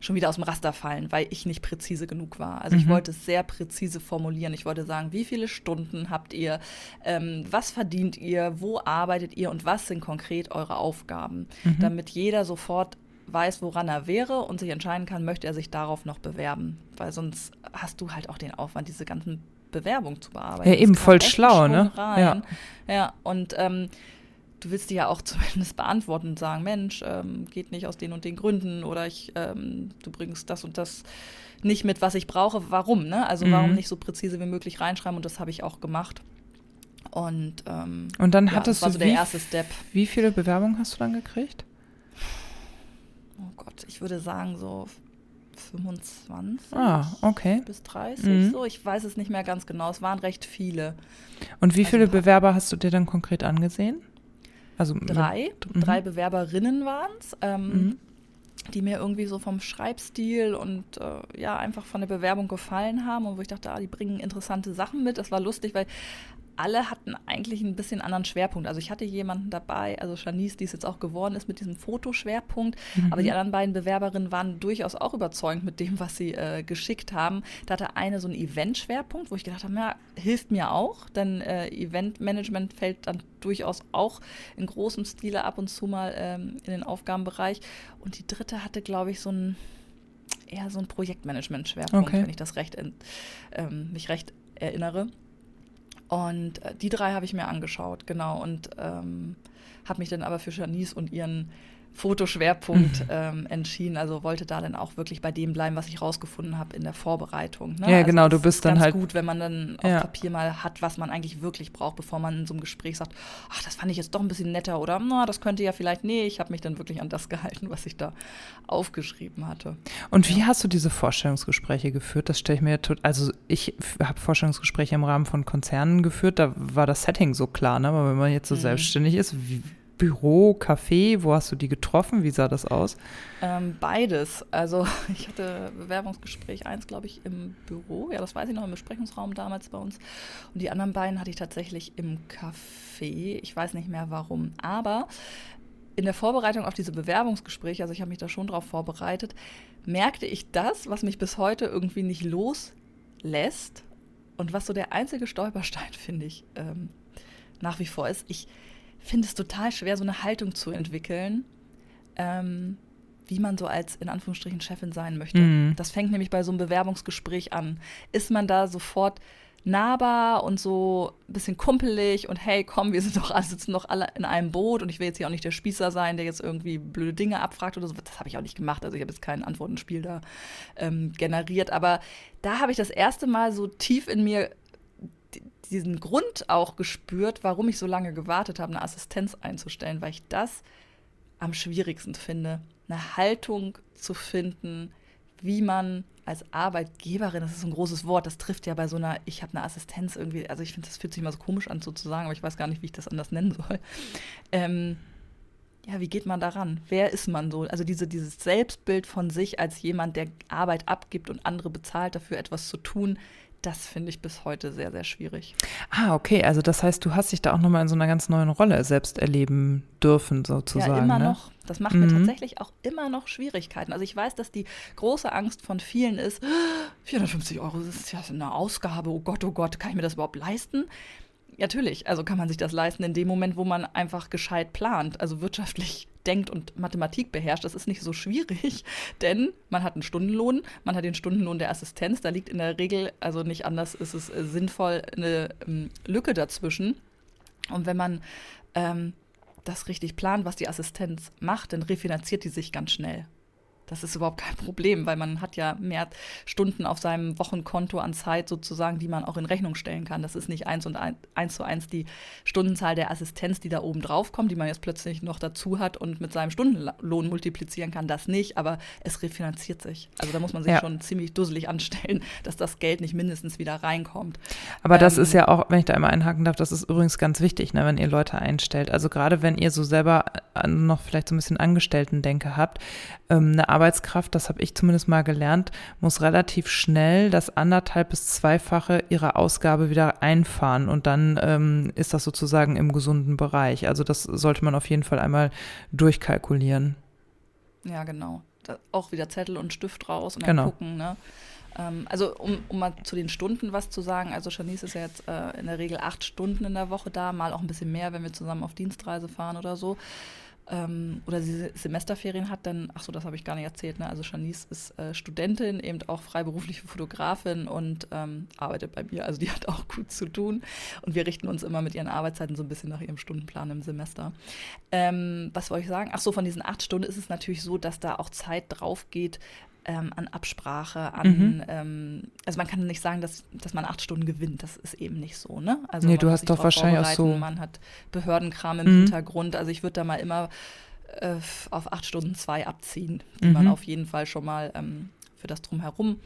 B: schon wieder aus dem Raster fallen, weil ich nicht präzise genug war. Also mhm. ich wollte es sehr präzise formulieren. Ich wollte sagen, wie viele Stunden habt ihr, ähm, was verdient ihr, wo arbeitet ihr und was sind konkret eure Aufgaben, mhm. damit jeder sofort weiß, woran er wäre und sich entscheiden kann, möchte er sich darauf noch bewerben. Weil sonst hast du halt auch den Aufwand, diese ganzen Bewerbungen zu bearbeiten.
A: Ja, eben voll schlau, ne?
B: Rein. Ja. ja, und ähm, du willst die ja auch zumindest beantworten und sagen, Mensch, ähm, geht nicht aus den und den Gründen oder ich, ähm, du bringst das und das nicht mit, was ich brauche. Warum, ne? Also mhm. warum nicht so präzise wie möglich reinschreiben und das habe ich auch gemacht. Und, ähm,
A: und dann hattest
B: ja,
A: du
B: so der erste Step.
A: Wie viele Bewerbungen hast du dann gekriegt?
B: Oh Gott, ich würde sagen so 25
A: ah, okay.
B: bis 30 mhm. so. Ich weiß es nicht mehr ganz genau. Es waren recht viele.
A: Und wie also viele Bewerber hast du dir dann konkret angesehen?
B: Also drei. Mhm. Drei Bewerberinnen waren es. Ähm, mhm. die mir irgendwie so vom Schreibstil und äh, ja, einfach von der Bewerbung gefallen haben und wo ich dachte, ah, die bringen interessante Sachen mit. Das war lustig, weil alle hatten eigentlich ein bisschen anderen Schwerpunkt. Also ich hatte jemanden dabei, also Shanice, die es jetzt auch geworden ist mit diesem Fotoschwerpunkt, mhm. aber die anderen beiden Bewerberinnen waren durchaus auch überzeugend mit dem, was sie äh, geschickt haben. Da hatte eine so einen Event-Schwerpunkt, wo ich gedacht habe, ja, hilft mir auch, denn äh, Eventmanagement fällt dann durchaus auch in großem Stile ab und zu mal ähm, in den Aufgabenbereich. Und die dritte hatte, glaube ich, so ein eher so ein Projektmanagement-Schwerpunkt, okay. wenn ich das recht ähm, mich recht erinnere. Und äh, die drei habe ich mir angeschaut, genau. Und ähm, habe mich dann aber für Janice und ihren Fotoschwerpunkt mhm. ähm, entschieden. Also wollte da dann auch wirklich bei dem bleiben, was ich rausgefunden habe in der Vorbereitung. Ne?
A: Ja,
B: also
A: genau, du bist dann halt.
B: gut, wenn man dann auf ja. Papier mal hat, was man eigentlich wirklich braucht, bevor man in so einem Gespräch sagt, ach, das fand ich jetzt doch ein bisschen netter oder na, das könnte ja vielleicht, nee, ich habe mich dann wirklich an das gehalten, was ich da aufgeschrieben hatte.
A: Und wie ja. hast du diese Vorstellungsgespräche geführt? Das stelle ich mir, also ich habe Vorstellungsgespräche im Rahmen von Konzernen geführt, da war das Setting so klar, ne? aber wenn man jetzt so mhm. selbstständig ist, wie, Büro, Café? Wo hast du die getroffen? Wie sah das aus?
B: Ähm, beides. Also ich hatte Bewerbungsgespräch eins, glaube ich, im Büro. Ja, das weiß ich noch, im Besprechungsraum damals bei uns. Und die anderen beiden hatte ich tatsächlich im Café. Ich weiß nicht mehr warum. Aber in der Vorbereitung auf diese Bewerbungsgespräche, also ich habe mich da schon drauf vorbereitet, merkte ich das, was mich bis heute irgendwie nicht loslässt und was so der einzige Stolperstein, finde ich, ähm, nach wie vor ist, ich finde es total schwer, so eine Haltung zu entwickeln, ähm, wie man so als in Anführungsstrichen Chefin sein möchte. Mhm. Das fängt nämlich bei so einem Bewerbungsgespräch an. Ist man da sofort nahbar und so ein bisschen kumpelig und hey, komm, wir sind doch alle, sitzen doch alle in einem Boot und ich will jetzt hier auch nicht der Spießer sein, der jetzt irgendwie blöde Dinge abfragt oder so. Das habe ich auch nicht gemacht. Also ich habe jetzt kein Antwortenspiel da ähm, generiert. Aber da habe ich das erste Mal so tief in mir diesen Grund auch gespürt, warum ich so lange gewartet habe, eine Assistenz einzustellen, weil ich das am schwierigsten finde, eine Haltung zu finden, wie man als Arbeitgeberin, das ist so ein großes Wort, das trifft ja bei so einer, ich habe eine Assistenz irgendwie, also ich finde, das fühlt sich mal so komisch an sozusagen, aber ich weiß gar nicht, wie ich das anders nennen soll. Ähm, ja, wie geht man daran? Wer ist man so? Also diese, dieses Selbstbild von sich als jemand, der Arbeit abgibt und andere bezahlt dafür etwas zu tun, das finde ich bis heute sehr, sehr schwierig.
A: Ah, okay. Also das heißt, du hast dich da auch nochmal in so einer ganz neuen Rolle selbst erleben dürfen, sozusagen. Ja,
B: immer
A: ne?
B: noch. Das macht mhm. mir tatsächlich auch immer noch Schwierigkeiten. Also ich weiß, dass die große Angst von vielen ist, 450 Euro, das ist ja eine Ausgabe, oh Gott, oh Gott, kann ich mir das überhaupt leisten? Natürlich, also kann man sich das leisten in dem Moment, wo man einfach gescheit plant, also wirtschaftlich denkt und Mathematik beherrscht. Das ist nicht so schwierig, denn man hat einen Stundenlohn, man hat den Stundenlohn der Assistenz, da liegt in der Regel, also nicht anders ist es äh, sinnvoll, eine ähm, Lücke dazwischen. Und wenn man ähm, das richtig plant, was die Assistenz macht, dann refinanziert die sich ganz schnell. Das ist überhaupt kein Problem, weil man hat ja mehr Stunden auf seinem Wochenkonto an Zeit sozusagen, die man auch in Rechnung stellen kann. Das ist nicht eins und ein, eins zu eins die Stundenzahl der Assistenz, die da oben drauf kommt, die man jetzt plötzlich noch dazu hat und mit seinem Stundenlohn multiplizieren kann. Das nicht, aber es refinanziert sich. Also da muss man sich ja. schon ziemlich dusselig anstellen, dass das Geld nicht mindestens wieder reinkommt.
A: Aber ähm, das ist ja auch, wenn ich da einmal einhaken darf, das ist übrigens ganz wichtig, ne, wenn ihr Leute einstellt. Also gerade wenn ihr so selber noch vielleicht so ein bisschen Angestellten-Denke habt, ähm, eine Arbeitskraft, das habe ich zumindest mal gelernt, muss relativ schnell das anderthalb bis zweifache ihrer Ausgabe wieder einfahren und dann ähm, ist das sozusagen im gesunden Bereich. Also das sollte man auf jeden Fall einmal durchkalkulieren.
B: Ja, genau. Da auch wieder Zettel und Stift raus und dann genau. gucken, ne? Ähm, also um, um mal zu den Stunden was zu sagen, also Janice ist ja jetzt äh, in der Regel acht Stunden in der Woche da, mal auch ein bisschen mehr, wenn wir zusammen auf Dienstreise fahren oder so ähm, oder sie Semesterferien hat, dann, ach so, das habe ich gar nicht erzählt, ne? Also Shanice ist äh, Studentin, eben auch freiberufliche Fotografin und ähm, arbeitet bei mir. Also die hat auch gut zu tun. Und wir richten uns immer mit ihren Arbeitszeiten so ein bisschen nach ihrem Stundenplan im Semester. Ähm, was wollte ich sagen? Ach so, von diesen acht Stunden ist es natürlich so, dass da auch Zeit drauf geht, ähm, an Absprache, an, mhm. ähm, also man kann nicht sagen, dass, dass man acht Stunden gewinnt, das ist eben nicht so, ne? Also
A: nee, du hast doch wahrscheinlich auch so.
B: Man hat Behördenkram im mhm. Hintergrund, also ich würde da mal immer äh, auf acht Stunden zwei abziehen, die mhm. man auf jeden Fall schon mal ähm, für das Drumherum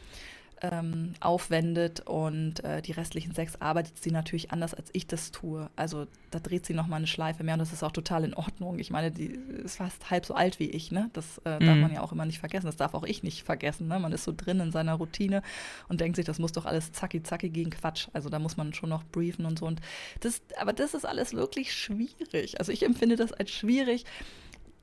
B: ähm, aufwendet und äh, die restlichen sechs arbeitet sie natürlich anders, als ich das tue. Also da dreht sie nochmal eine Schleife mehr und das ist auch total in Ordnung. Ich meine, die ist fast halb so alt wie ich, ne? Das äh, mhm. darf man ja auch immer nicht vergessen. Das darf auch ich nicht vergessen. Ne? Man ist so drin in seiner Routine und denkt sich, das muss doch alles zacki zacki gegen Quatsch. Also da muss man schon noch briefen und so. Und das, aber das ist alles wirklich schwierig. Also ich empfinde das als schwierig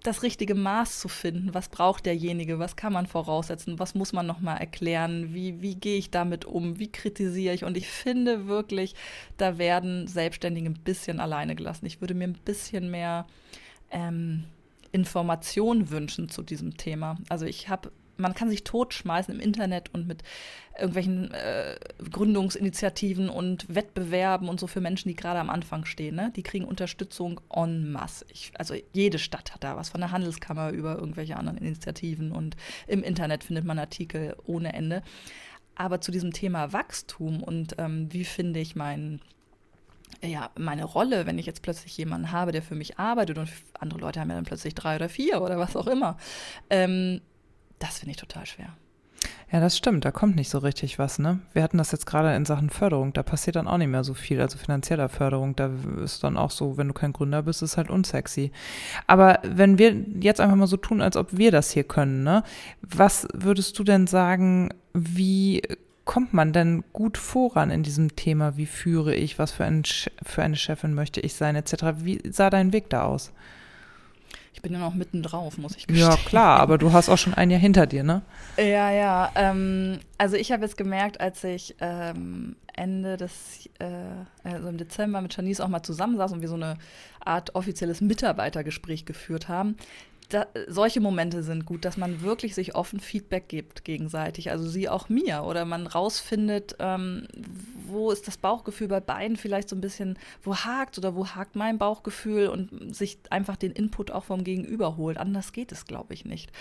B: das richtige Maß zu finden. Was braucht derjenige? Was kann man voraussetzen? Was muss man nochmal erklären? Wie, wie gehe ich damit um? Wie kritisiere ich? Und ich finde wirklich, da werden Selbstständige ein bisschen alleine gelassen. Ich würde mir ein bisschen mehr ähm, Informationen wünschen zu diesem Thema. Also ich habe man kann sich totschmeißen im Internet und mit irgendwelchen äh, Gründungsinitiativen und Wettbewerben und so für Menschen, die gerade am Anfang stehen. Ne? Die kriegen Unterstützung en masse. Ich, also jede Stadt hat da was, von der Handelskammer über irgendwelche anderen Initiativen und im Internet findet man Artikel ohne Ende. Aber zu diesem Thema Wachstum und ähm, wie finde ich meinen ja, meine Rolle, wenn ich jetzt plötzlich jemanden habe, der für mich arbeitet und andere Leute haben ja dann plötzlich drei oder vier oder was auch immer. Ähm, das finde ich total schwer.
A: Ja, das stimmt. Da kommt nicht so richtig was, ne? Wir hatten das jetzt gerade in Sachen Förderung. Da passiert dann auch nicht mehr so viel. Also finanzieller Förderung. Da ist dann auch so, wenn du kein Gründer bist, ist halt unsexy. Aber wenn wir jetzt einfach mal so tun, als ob wir das hier können, ne? Was würdest du denn sagen, wie kommt man denn gut voran in diesem Thema? Wie führe ich? Was für, ein, für eine Chefin möchte ich sein, etc.? Wie sah dein Weg da aus?
B: Ich bin ja noch mitten drauf, muss ich
A: gestehen. Ja, klar, aber du hast auch schon ein Jahr hinter dir, ne?
B: Ja, ja. Ähm, also ich habe jetzt gemerkt, als ich ähm, Ende des, äh, also im Dezember mit Janice auch mal zusammensaß und wir so eine Art offizielles Mitarbeitergespräch geführt haben, da, solche Momente sind gut, dass man wirklich sich offen Feedback gibt gegenseitig, also sie auch mir, oder man rausfindet, ähm, wo ist das Bauchgefühl bei beiden vielleicht so ein bisschen, wo hakt oder wo hakt mein Bauchgefühl und sich einfach den Input auch vom Gegenüber holt. Anders geht es, glaube ich, nicht.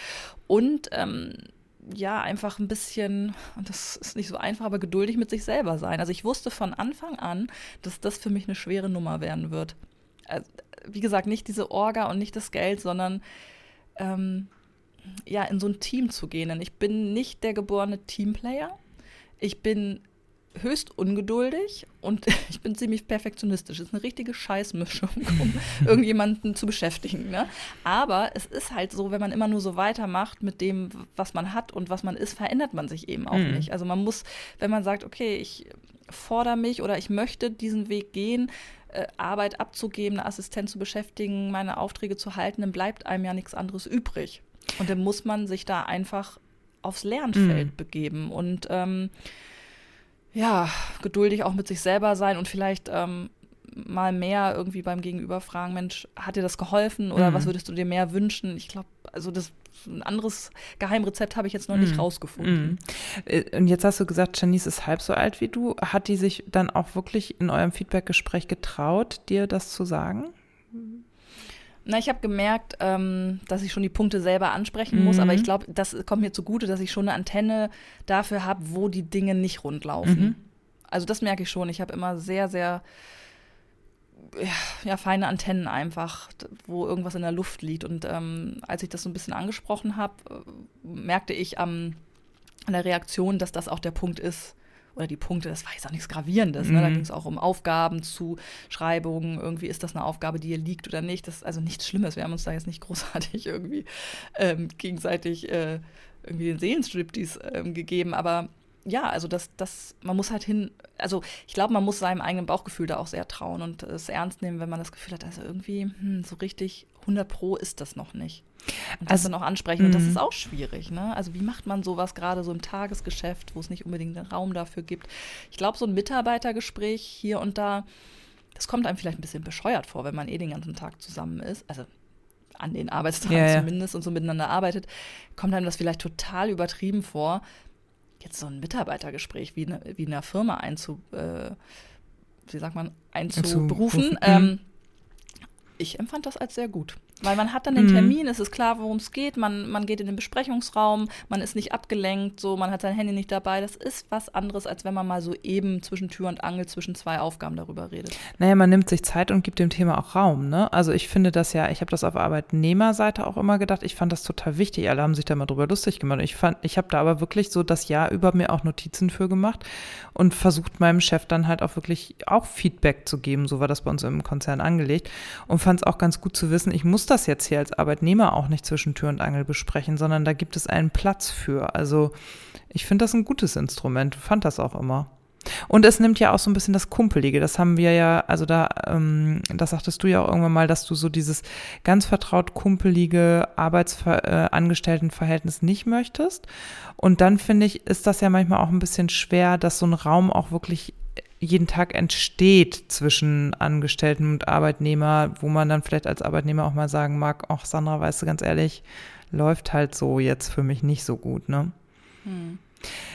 B: Und ähm, ja, einfach ein bisschen, und das ist nicht so einfach, aber geduldig mit sich selber sein. Also ich wusste von Anfang an, dass das für mich eine schwere Nummer werden wird. Also, wie gesagt, nicht diese Orga und nicht das Geld, sondern ähm, ja, in so ein Team zu gehen. Denn ich bin nicht der geborene Teamplayer. Ich bin höchst ungeduldig und ich bin ziemlich perfektionistisch. Das ist eine richtige Scheißmischung, um irgendjemanden zu beschäftigen. Ne? Aber es ist halt so, wenn man immer nur so weitermacht mit dem, was man hat und was man ist, verändert man sich eben auch mhm. nicht. Also man muss, wenn man sagt, okay, ich fordere mich oder ich möchte diesen Weg gehen, äh, Arbeit abzugeben, eine Assistenz zu beschäftigen, meine Aufträge zu halten, dann bleibt einem ja nichts anderes übrig. Und dann muss man sich da einfach aufs Lernfeld mhm. begeben und ähm, ja, geduldig auch mit sich selber sein und vielleicht ähm, mal mehr irgendwie beim Gegenüber fragen, Mensch, hat dir das geholfen oder mhm. was würdest du dir mehr wünschen? Ich glaube, also das ein anderes Geheimrezept habe ich jetzt noch nicht mm. rausgefunden. Mm.
A: Und jetzt hast du gesagt, Janice ist halb so alt wie du. Hat die sich dann auch wirklich in eurem Feedbackgespräch getraut, dir das zu sagen?
B: Na, ich habe gemerkt, ähm, dass ich schon die Punkte selber ansprechen muss, aber ich mhm. glaube, das kommt mir zugute, dass ich schon eine Antenne dafür habe, wo die Dinge nicht rund laufen. Mhm. Also das merke ich schon. Ich habe immer sehr, sehr ja, feine Antennen einfach, wo irgendwas in der Luft liegt. Und ähm, als ich das so ein bisschen angesprochen habe, äh, merkte ich am, an der Reaktion, dass das auch der Punkt ist, oder die Punkte, das war jetzt auch nichts Gravierendes. Mhm. Ne? Da mhm. ging es auch um Aufgaben, Zuschreibungen, irgendwie ist das eine Aufgabe, die ihr liegt oder nicht. Das ist also nichts Schlimmes. Wir haben uns da jetzt nicht großartig irgendwie ähm, gegenseitig äh, irgendwie den Seelenstriptease ähm, gegeben, aber ja, also das, das, man muss halt hin, also ich glaube, man muss seinem eigenen Bauchgefühl da auch sehr trauen und es ernst nehmen, wenn man das Gefühl hat, also irgendwie hm, so richtig 100 Pro ist das noch nicht. Und das also, dann auch ansprechen. Und das mhm. ist auch schwierig. Ne? Also wie macht man sowas gerade so im Tagesgeschäft, wo es nicht unbedingt einen Raum dafür gibt? Ich glaube, so ein Mitarbeitergespräch hier und da, das kommt einem vielleicht ein bisschen bescheuert vor, wenn man eh den ganzen Tag zusammen ist. Also an den Arbeitstagen ja, zumindest ja. und so miteinander arbeitet, kommt einem das vielleicht total übertrieben vor jetzt so ein Mitarbeitergespräch wie, eine, wie in einer Firma einzu, äh, wie sagt man, einzuberufen. Ähm, ich empfand das als sehr gut. Weil man hat dann den mhm. Termin, es ist klar, worum es geht, man, man geht in den Besprechungsraum, man ist nicht abgelenkt, so, man hat sein Handy nicht dabei. Das ist was anderes, als wenn man mal so eben zwischen Tür und Angel, zwischen zwei Aufgaben darüber redet.
A: Naja, man nimmt sich Zeit und gibt dem Thema auch Raum, ne? Also ich finde das ja, ich habe das auf Arbeitnehmerseite auch immer gedacht, ich fand das total wichtig. Alle haben sich da mal drüber lustig gemacht. Ich fand, ich habe da aber wirklich so das Jahr über mir auch Notizen für gemacht und versucht meinem Chef dann halt auch wirklich auch Feedback zu geben. So war das bei uns im Konzern angelegt und fand es auch ganz gut zu wissen, ich muss das jetzt hier als Arbeitnehmer auch nicht zwischen Tür und Angel besprechen, sondern da gibt es einen Platz für. Also ich finde das ein gutes Instrument, fand das auch immer. Und es nimmt ja auch so ein bisschen das Kumpelige. Das haben wir ja, also da, ähm, das sagtest du ja auch irgendwann mal, dass du so dieses ganz vertraut kumpelige Arbeitsangestelltenverhältnis äh, nicht möchtest. Und dann finde ich, ist das ja manchmal auch ein bisschen schwer, dass so ein Raum auch wirklich jeden Tag entsteht zwischen Angestellten und Arbeitnehmer, wo man dann vielleicht als Arbeitnehmer auch mal sagen mag, ach Sandra, weißt du ganz ehrlich, läuft halt so jetzt für mich nicht so gut, ne?
B: Hm.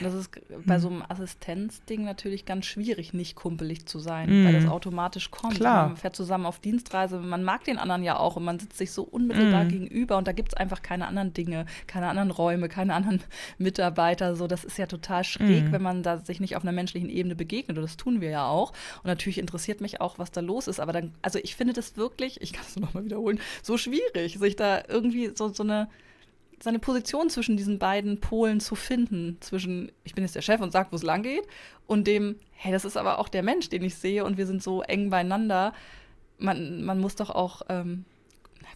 B: Das ist bei so einem Assistenzding natürlich ganz schwierig, nicht kumpelig zu sein, mm. weil das automatisch kommt. Klar. Man fährt zusammen auf Dienstreise, man mag den anderen ja auch und man sitzt sich so unmittelbar mm. gegenüber und da gibt es einfach keine anderen Dinge, keine anderen Räume, keine anderen Mitarbeiter. So, das ist ja total schräg, mm. wenn man da sich nicht auf einer menschlichen Ebene begegnet. Und das tun wir ja auch. Und natürlich interessiert mich auch, was da los ist. Aber dann, also ich finde das wirklich, ich kann es nochmal wiederholen, so schwierig, sich da irgendwie so, so eine seine Position zwischen diesen beiden Polen zu finden. Zwischen, ich bin jetzt der Chef und sag, wo es lang geht, und dem, hey, das ist aber auch der Mensch, den ich sehe und wir sind so eng beieinander. Man, man muss doch auch. Ähm,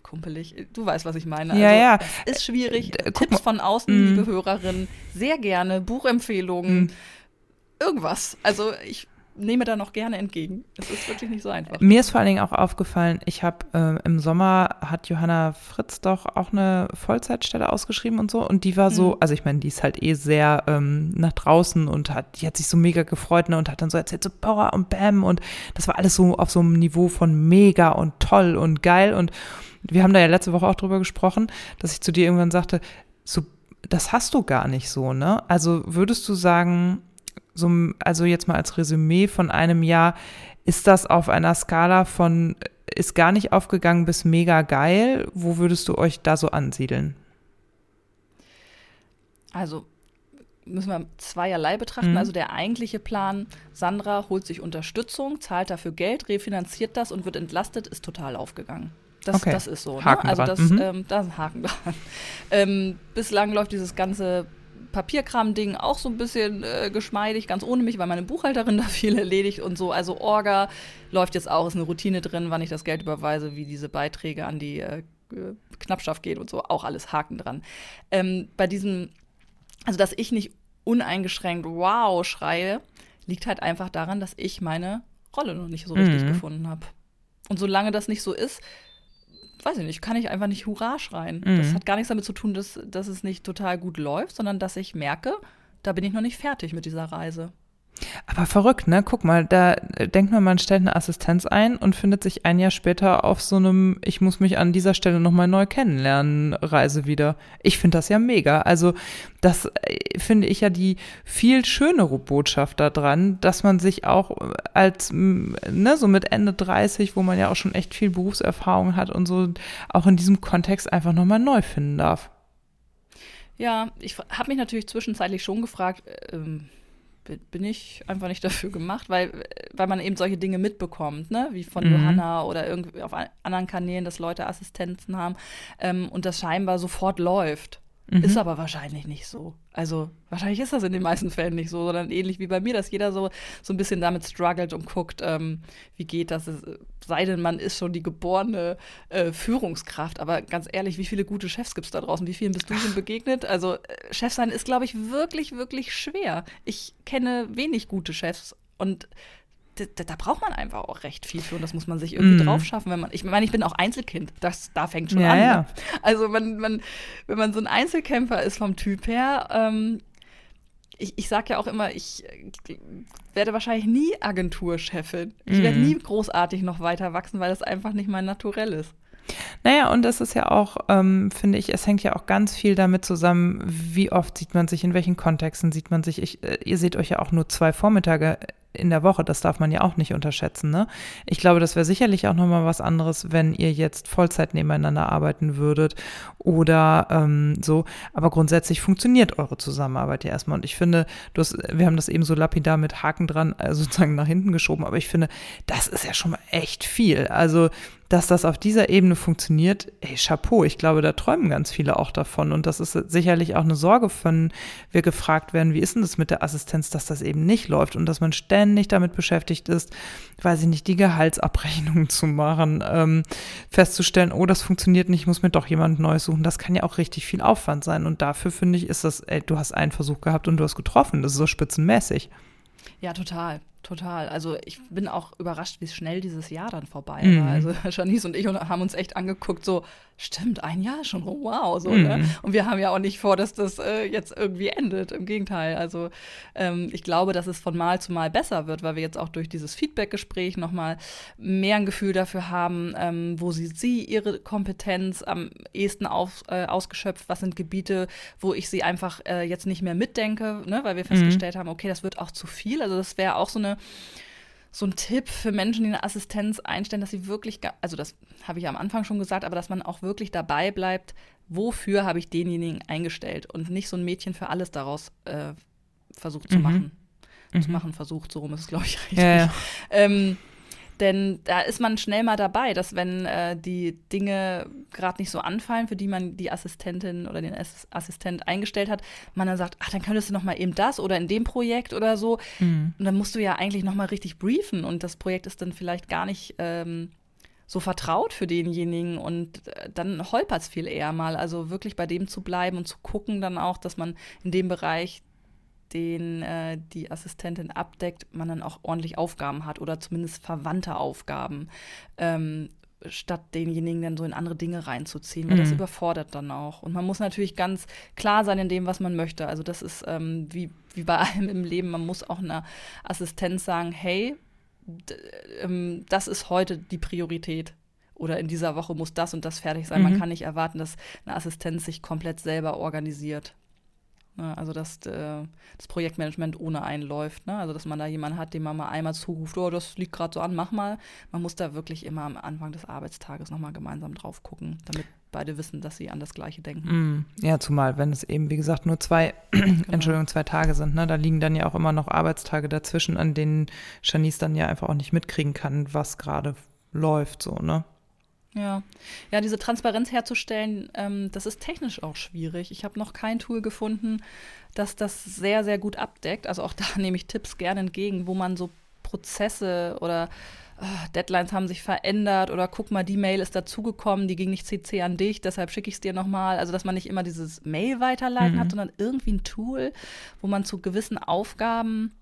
B: kumpelig. Du weißt, was ich meine.
A: Ja, also, ja.
B: Es ist schwierig. Äh, Tipps von außen, mm. liebe Hörerinnen, sehr gerne. Buchempfehlungen, mm. irgendwas. Also ich nehme da noch gerne entgegen. Es ist wirklich nicht so einfach.
A: Mir ist vor allen Dingen auch aufgefallen, ich habe äh, im Sommer hat Johanna Fritz doch auch eine Vollzeitstelle ausgeschrieben und so. Und die war so, mhm. also ich meine, die ist halt eh sehr ähm, nach draußen und hat, die hat sich so mega gefreut ne, und hat dann so erzählt, so Power und Bam und das war alles so auf so einem Niveau von mega und toll und geil. Und wir haben da ja letzte Woche auch drüber gesprochen, dass ich zu dir irgendwann sagte, so, das hast du gar nicht so, ne? Also würdest du sagen, so, also jetzt mal als Resümee von einem Jahr, ist das auf einer Skala von ist gar nicht aufgegangen bis mega geil? Wo würdest du euch da so ansiedeln?
B: Also müssen wir zweierlei betrachten. Mhm. Also der eigentliche Plan, Sandra holt sich Unterstützung, zahlt dafür Geld, refinanziert das und wird entlastet, ist total aufgegangen. Das, okay. das ist so. Ne? Also das, mhm. ähm, da ist ein Haken dran. Ähm, bislang läuft dieses ganze Papierkram-Ding auch so ein bisschen äh, geschmeidig, ganz ohne mich, weil meine Buchhalterin da viel erledigt und so. Also Orga läuft jetzt auch, ist eine Routine drin, wann ich das Geld überweise, wie diese Beiträge an die äh, Knappschaft gehen und so, auch alles Haken dran. Ähm, bei diesem, also dass ich nicht uneingeschränkt wow schreie, liegt halt einfach daran, dass ich meine Rolle noch nicht so richtig mhm. gefunden habe. Und solange das nicht so ist, weiß ich nicht, kann ich einfach nicht Hurra schreien. Mhm. Das hat gar nichts damit zu tun, dass, dass es nicht total gut läuft, sondern dass ich merke, da bin ich noch nicht fertig mit dieser Reise.
A: Aber verrückt, ne? Guck mal, da denkt man, man stellt eine Assistenz ein und findet sich ein Jahr später auf so einem, ich muss mich an dieser Stelle nochmal neu kennenlernen, Reise wieder. Ich finde das ja mega. Also, das äh, finde ich ja die viel schönere Botschaft daran, dass man sich auch als, ne, so mit Ende 30, wo man ja auch schon echt viel Berufserfahrung hat und so, auch in diesem Kontext einfach nochmal neu finden darf.
B: Ja, ich habe mich natürlich zwischenzeitlich schon gefragt, ähm bin ich einfach nicht dafür gemacht, weil, weil man eben solche Dinge mitbekommt, ne? wie von mhm. Johanna oder irgendwie auf anderen Kanälen, dass Leute Assistenzen haben ähm, und das scheinbar sofort läuft. Mhm. Ist aber wahrscheinlich nicht so. Also wahrscheinlich ist das in den meisten Fällen nicht so, sondern ähnlich wie bei mir, dass jeder so, so ein bisschen damit struggelt und guckt, ähm, wie geht das. Es, sei denn, man ist schon die geborene äh, Führungskraft. Aber ganz ehrlich, wie viele gute Chefs gibt es da draußen? Wie vielen bist du schon begegnet? Also äh, Chef sein ist, glaube ich, wirklich, wirklich schwer. Ich kenne wenig gute Chefs und da, da, braucht man einfach auch recht viel für und das muss man sich irgendwie mm. drauf schaffen, wenn man. Ich meine, ich bin auch Einzelkind, das da fängt schon ja, an. Ja. Ne? Also man, man, wenn man so ein Einzelkämpfer ist vom Typ her, ähm, ich, ich sage ja auch immer, ich werde wahrscheinlich nie Agenturchefin. Ich werde nie großartig noch weiter wachsen, weil das einfach nicht mein Naturell ist.
A: Naja, und das ist ja auch, ähm, finde ich, es hängt ja auch ganz viel damit zusammen, wie oft sieht man sich, in welchen Kontexten sieht man sich. Ich, äh, ihr seht euch ja auch nur zwei Vormittage in der Woche. Das darf man ja auch nicht unterschätzen. Ne? Ich glaube, das wäre sicherlich auch nochmal was anderes, wenn ihr jetzt Vollzeit nebeneinander arbeiten würdet oder ähm, so. Aber grundsätzlich funktioniert eure Zusammenarbeit ja erstmal. Und ich finde, du hast, wir haben das eben so lapidar mit Haken dran äh, sozusagen nach hinten geschoben. Aber ich finde, das ist ja schon mal echt viel. Also dass das auf dieser Ebene funktioniert, ey, Chapeau, ich glaube, da träumen ganz viele auch davon. Und das ist sicherlich auch eine Sorge, von wir gefragt werden, wie ist denn das mit der Assistenz, dass das eben nicht läuft und dass man ständig damit beschäftigt ist, weiß ich nicht, die Gehaltsabrechnung zu machen, ähm, festzustellen, oh, das funktioniert nicht, ich muss mir doch jemand Neues suchen. Das kann ja auch richtig viel Aufwand sein. Und dafür finde ich, ist das, ey, du hast einen Versuch gehabt und du hast getroffen. Das ist so spitzenmäßig.
B: Ja, total. Total. Also ich bin auch überrascht, wie schnell dieses Jahr dann vorbei war. Mhm. Also Janice und ich haben uns echt angeguckt, so, stimmt, ein Jahr schon, oh, wow. So, ne? mhm. ne? Und wir haben ja auch nicht vor, dass das äh, jetzt irgendwie endet. Im Gegenteil. Also ähm, ich glaube, dass es von Mal zu Mal besser wird, weil wir jetzt auch durch dieses Feedback-Gespräch nochmal mehr ein Gefühl dafür haben, ähm, wo sie, sie ihre Kompetenz am ehesten auf, äh, ausgeschöpft, was sind Gebiete, wo ich sie einfach äh, jetzt nicht mehr mitdenke, ne? weil wir mhm. festgestellt mhm. haben, okay, das wird auch zu viel. Also das wäre auch so eine so ein Tipp für Menschen, die eine Assistenz einstellen, dass sie wirklich, also das habe ich am Anfang schon gesagt, aber dass man auch wirklich dabei bleibt, wofür habe ich denjenigen eingestellt und nicht so ein Mädchen für alles daraus äh, versucht zu mhm. machen. Mhm. Zu machen versucht, so rum ist es, glaube ich, richtig. Ja, ja. Ähm, denn da ist man schnell mal dabei, dass wenn äh, die Dinge gerade nicht so anfallen, für die man die Assistentin oder den Assistent eingestellt hat, man dann sagt, ach, dann könntest du noch mal eben das oder in dem Projekt oder so. Mhm. Und dann musst du ja eigentlich noch mal richtig briefen und das Projekt ist dann vielleicht gar nicht ähm, so vertraut für denjenigen und äh, dann holpert es viel eher mal. Also wirklich bei dem zu bleiben und zu gucken dann auch, dass man in dem Bereich den äh, die Assistentin abdeckt, man dann auch ordentlich Aufgaben hat oder zumindest verwandte Aufgaben, ähm, statt denjenigen dann so in andere Dinge reinzuziehen, weil mhm. das überfordert dann auch. Und man muss natürlich ganz klar sein in dem, was man möchte. Also das ist ähm, wie, wie bei allem im Leben, man muss auch einer Assistenz sagen, hey, ähm, das ist heute die Priorität oder in dieser Woche muss das und das fertig sein. Mhm. Man kann nicht erwarten, dass eine Assistenz sich komplett selber organisiert. Ne? Also dass äh, das Projektmanagement ohne einen läuft. Ne? Also dass man da jemanden hat, dem man mal einmal zuruft, oh, das liegt gerade so an, mach mal. Man muss da wirklich immer am Anfang des Arbeitstages nochmal gemeinsam drauf gucken, damit beide wissen, dass sie an das Gleiche denken.
A: Mm, ja, zumal, wenn es eben, wie gesagt, nur zwei, genau. Entschuldigung, zwei Tage sind, ne? Da liegen dann ja auch immer noch Arbeitstage dazwischen, an denen Janice dann ja einfach auch nicht mitkriegen kann, was gerade läuft, so, ne?
B: Ja, ja, diese Transparenz herzustellen, ähm, das ist technisch auch schwierig. Ich habe noch kein Tool gefunden, das das sehr, sehr gut abdeckt. Also auch da nehme ich Tipps gerne entgegen, wo man so Prozesse oder oh, Deadlines haben sich verändert oder guck mal, die Mail ist dazugekommen, die ging nicht CC an dich, deshalb schicke ich es dir nochmal. Also dass man nicht immer dieses Mail weiterleiten mhm. hat, sondern irgendwie ein Tool, wo man zu gewissen Aufgaben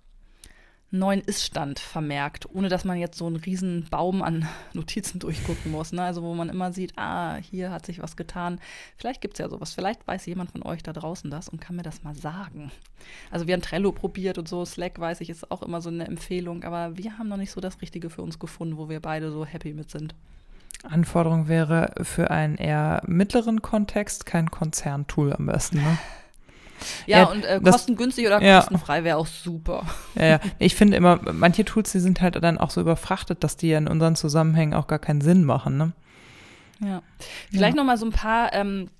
B: neuen Iststand vermerkt, ohne dass man jetzt so einen riesen Baum an Notizen durchgucken muss. Ne? Also wo man immer sieht, ah, hier hat sich was getan. Vielleicht gibt es ja sowas. Vielleicht weiß jemand von euch da draußen das und kann mir das mal sagen. Also wir haben Trello probiert und so, Slack weiß ich, ist auch immer so eine Empfehlung, aber wir haben noch nicht so das Richtige für uns gefunden, wo wir beide so happy mit sind.
A: Anforderung wäre für einen eher mittleren Kontext kein Konzerntool am besten, ne?
B: Ja, ja und äh, kostengünstig oder ja. kostenfrei wäre auch super.
A: Ja, ja. Ich finde immer, manche Tools, die sind halt dann auch so überfrachtet, dass die ja in unseren Zusammenhängen auch gar keinen Sinn machen. Ne?
B: Ja. Vielleicht ja. noch mal so ein paar ähm,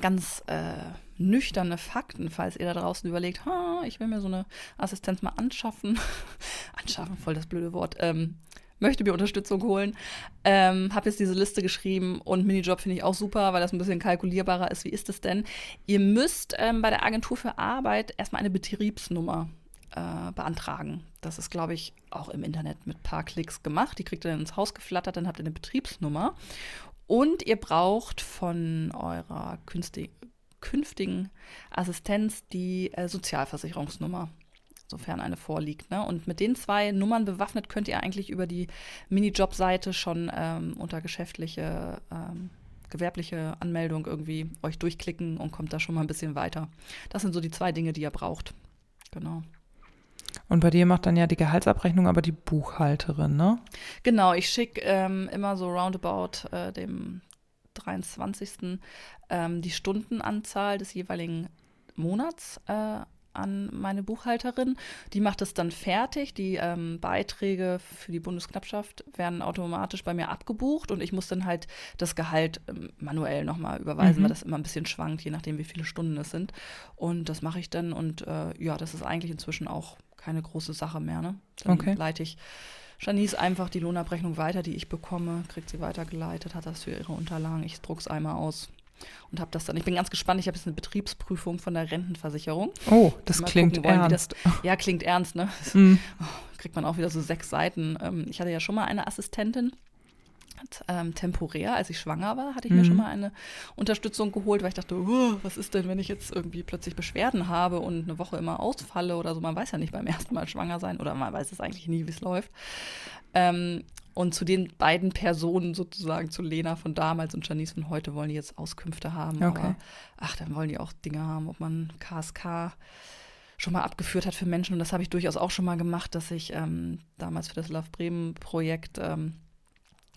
B: ganz äh, nüchterne Fakten, falls ihr da draußen überlegt, ich will mir so eine Assistenz mal anschaffen. anschaffen, voll das blöde Wort. Ähm, möchte mir Unterstützung holen. Ähm, habe jetzt diese Liste geschrieben und Minijob finde ich auch super, weil das ein bisschen kalkulierbarer ist. Wie ist es denn? Ihr müsst ähm, bei der Agentur für Arbeit erstmal eine Betriebsnummer äh, beantragen. Das ist, glaube ich, auch im Internet mit ein paar Klicks gemacht. Die kriegt ihr dann ins Haus geflattert, dann habt ihr eine Betriebsnummer. Und ihr braucht von eurer künftigen Assistenz die äh, Sozialversicherungsnummer sofern eine vorliegt. Ne? Und mit den zwei Nummern bewaffnet könnt ihr eigentlich über die Minijob-Seite schon ähm, unter geschäftliche, ähm, gewerbliche Anmeldung irgendwie euch durchklicken und kommt da schon mal ein bisschen weiter. Das sind so die zwei Dinge, die ihr braucht. Genau.
A: Und bei dir macht dann ja die Gehaltsabrechnung aber die Buchhalterin, ne?
B: Genau, ich schicke ähm, immer so roundabout äh, dem 23. Ähm, die Stundenanzahl des jeweiligen Monats äh, an meine Buchhalterin. Die macht es dann fertig. Die ähm, Beiträge für die Bundesknappschaft werden automatisch bei mir abgebucht und ich muss dann halt das Gehalt ähm, manuell nochmal überweisen, mhm. weil das immer ein bisschen schwankt, je nachdem, wie viele Stunden es sind. Und das mache ich dann und äh, ja, das ist eigentlich inzwischen auch keine große Sache mehr. Ne? Dann okay. leite ich Janice einfach die Lohnabrechnung weiter, die ich bekomme, kriegt sie weitergeleitet, hat das für ihre Unterlagen. Ich druck's einmal aus und habe das dann. Ich bin ganz gespannt. Ich habe jetzt eine Betriebsprüfung von der Rentenversicherung.
A: Oh, das klingt wollen, ernst.
B: Das, ja, klingt ernst, ne? Mm. Kriegt man auch wieder so sechs Seiten. Ähm, ich hatte ja schon mal eine Assistentin. Ähm, temporär, als ich schwanger war, hatte ich mhm. mir schon mal eine Unterstützung geholt, weil ich dachte, oh, was ist denn, wenn ich jetzt irgendwie plötzlich Beschwerden habe und eine Woche immer ausfalle oder so. Man weiß ja nicht beim ersten Mal schwanger sein oder man weiß es eigentlich nie, wie es läuft. Ähm, und zu den beiden Personen sozusagen, zu Lena von damals und Janice von heute, wollen die jetzt Auskünfte haben. Okay. Aber ach, dann wollen die auch Dinge haben, ob man KSK schon mal abgeführt hat für Menschen. Und das habe ich durchaus auch schon mal gemacht, dass ich ähm, damals für das Love Bremen Projekt ähm,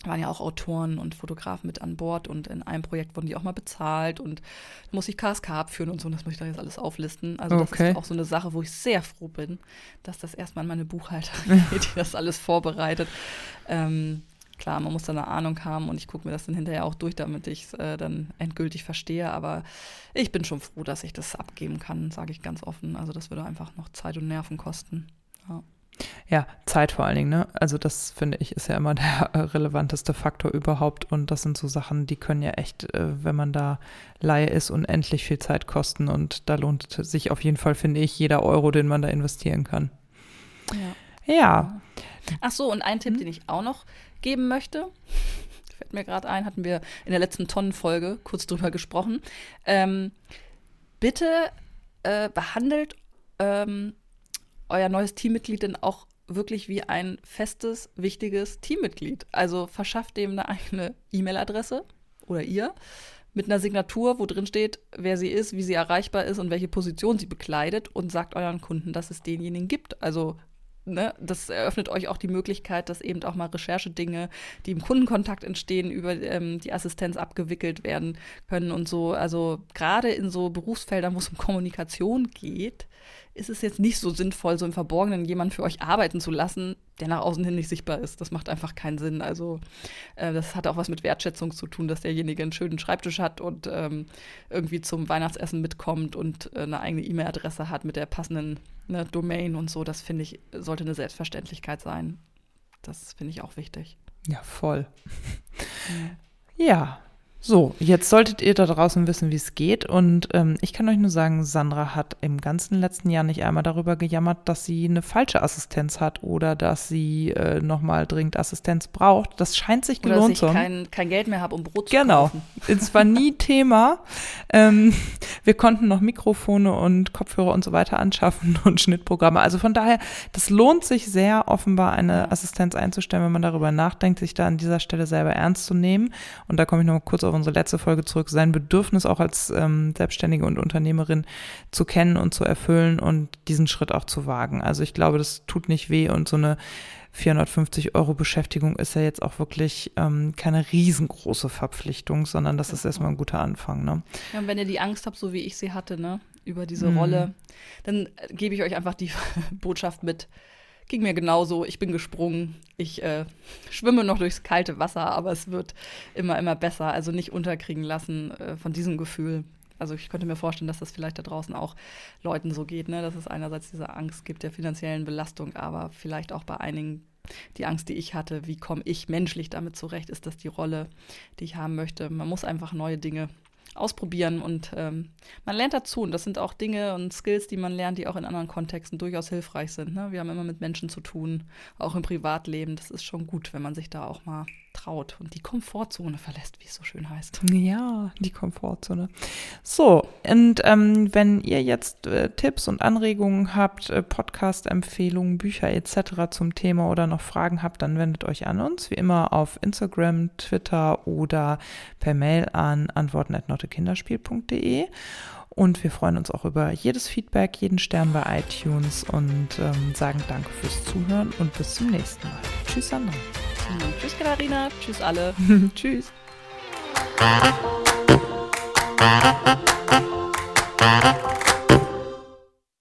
B: waren ja auch Autoren und Fotografen mit an Bord und in einem Projekt wurden die auch mal bezahlt und muss ich KSK abführen und so, und das muss ich da jetzt alles auflisten. Also das okay. ist auch so eine Sache, wo ich sehr froh bin, dass das erstmal in meine Buchhalterin geht, die das alles vorbereitet. Ähm, klar, man muss da eine Ahnung haben und ich gucke mir das dann hinterher auch durch, damit ich es äh, dann endgültig verstehe. Aber ich bin schon froh, dass ich das abgeben kann, sage ich ganz offen. Also das würde einfach noch Zeit und Nerven kosten. Ja.
A: Ja, Zeit vor allen Dingen, ne? Also das finde ich ist ja immer der relevanteste Faktor überhaupt und das sind so Sachen, die können ja echt, äh, wenn man da Laie ist, unendlich viel Zeit kosten und da lohnt sich auf jeden Fall, finde ich, jeder Euro, den man da investieren kann. Ja. ja.
B: Ach so, und ein Tipp, den ich auch noch geben möchte, fällt mir gerade ein, hatten wir in der letzten Tonnenfolge kurz drüber gesprochen. Ähm, bitte äh, behandelt ähm, euer neues Teammitglied denn auch wirklich wie ein festes, wichtiges Teammitglied. Also verschafft dem eine eigene E-Mail-Adresse oder ihr mit einer Signatur, wo drin steht, wer sie ist, wie sie erreichbar ist und welche Position sie bekleidet und sagt euren Kunden, dass es denjenigen gibt. Also Ne, das eröffnet euch auch die Möglichkeit, dass eben auch mal Recherchedinge, die im Kundenkontakt entstehen, über ähm, die Assistenz abgewickelt werden können und so. Also gerade in so Berufsfeldern, wo es um Kommunikation geht, ist es jetzt nicht so sinnvoll, so im Verborgenen jemanden für euch arbeiten zu lassen, der nach außen hin nicht sichtbar ist. Das macht einfach keinen Sinn. Also äh, das hat auch was mit Wertschätzung zu tun, dass derjenige einen schönen Schreibtisch hat und ähm, irgendwie zum Weihnachtsessen mitkommt und äh, eine eigene E-Mail-Adresse hat mit der passenden ne, Domain und so. Das finde ich, sollte eine Selbstverständlichkeit sein. Das finde ich auch wichtig.
A: Ja, voll. ja, so, jetzt solltet ihr da draußen wissen, wie es geht. Und ähm, ich kann euch nur sagen, Sandra hat im ganzen letzten Jahr nicht einmal darüber gejammert, dass sie eine falsche Assistenz hat oder dass sie äh, nochmal dringend Assistenz braucht. Das scheint sich gelohnt zu
B: haben. Dass ich kein, kein Geld mehr habe, um Brot
A: zu genau. kaufen. Genau. Es war nie Thema. Ähm, wir konnten noch Mikrofone und Kopfhörer und so weiter anschaffen und Schnittprogramme. Also von daher, das lohnt sich sehr, offenbar eine Assistenz einzustellen, wenn man darüber nachdenkt, sich da an dieser Stelle selber ernst zu nehmen. Und da komme ich noch mal kurz auf unsere letzte Folge zurück, sein Bedürfnis auch als ähm, Selbstständige und Unternehmerin zu kennen und zu erfüllen und diesen Schritt auch zu wagen. Also ich glaube, das tut nicht weh und so eine 450 Euro Beschäftigung ist ja jetzt auch wirklich ähm, keine riesengroße Verpflichtung, sondern das ist erstmal ein guter Anfang. Ne?
B: Ja, und wenn ihr die Angst habt, so wie ich sie hatte, ne, über diese mhm. Rolle, dann äh, gebe ich euch einfach die Botschaft mit, ging mir genauso. Ich bin gesprungen. Ich äh, schwimme noch durchs kalte Wasser, aber es wird immer, immer besser. Also nicht unterkriegen lassen äh, von diesem Gefühl. Also ich könnte mir vorstellen, dass das vielleicht da draußen auch Leuten so geht, ne? dass es einerseits diese Angst gibt der finanziellen Belastung, aber vielleicht auch bei einigen die Angst, die ich hatte, wie komme ich menschlich damit zurecht, ist das die Rolle, die ich haben möchte. Man muss einfach neue Dinge ausprobieren und ähm, man lernt dazu. Und das sind auch Dinge und Skills, die man lernt, die auch in anderen Kontexten durchaus hilfreich sind. Ne? Wir haben immer mit Menschen zu tun, auch im Privatleben. Das ist schon gut, wenn man sich da auch mal traut und die Komfortzone verlässt, wie es so schön heißt.
A: Ja, die Komfortzone. So, und ähm, wenn ihr jetzt äh, Tipps und Anregungen habt, äh, Podcast-Empfehlungen, Bücher etc. zum Thema oder noch Fragen habt, dann wendet euch an uns, wie immer auf Instagram, Twitter oder per Mail an antworten.nottekinderspiel.de. Und wir freuen uns auch über jedes Feedback, jeden Stern bei iTunes und ähm, sagen Danke fürs Zuhören und bis zum nächsten Mal. Tschüss, Sandra.
B: Mhm. Tschüss, Katharina. Tschüss, alle.
A: Tschüss.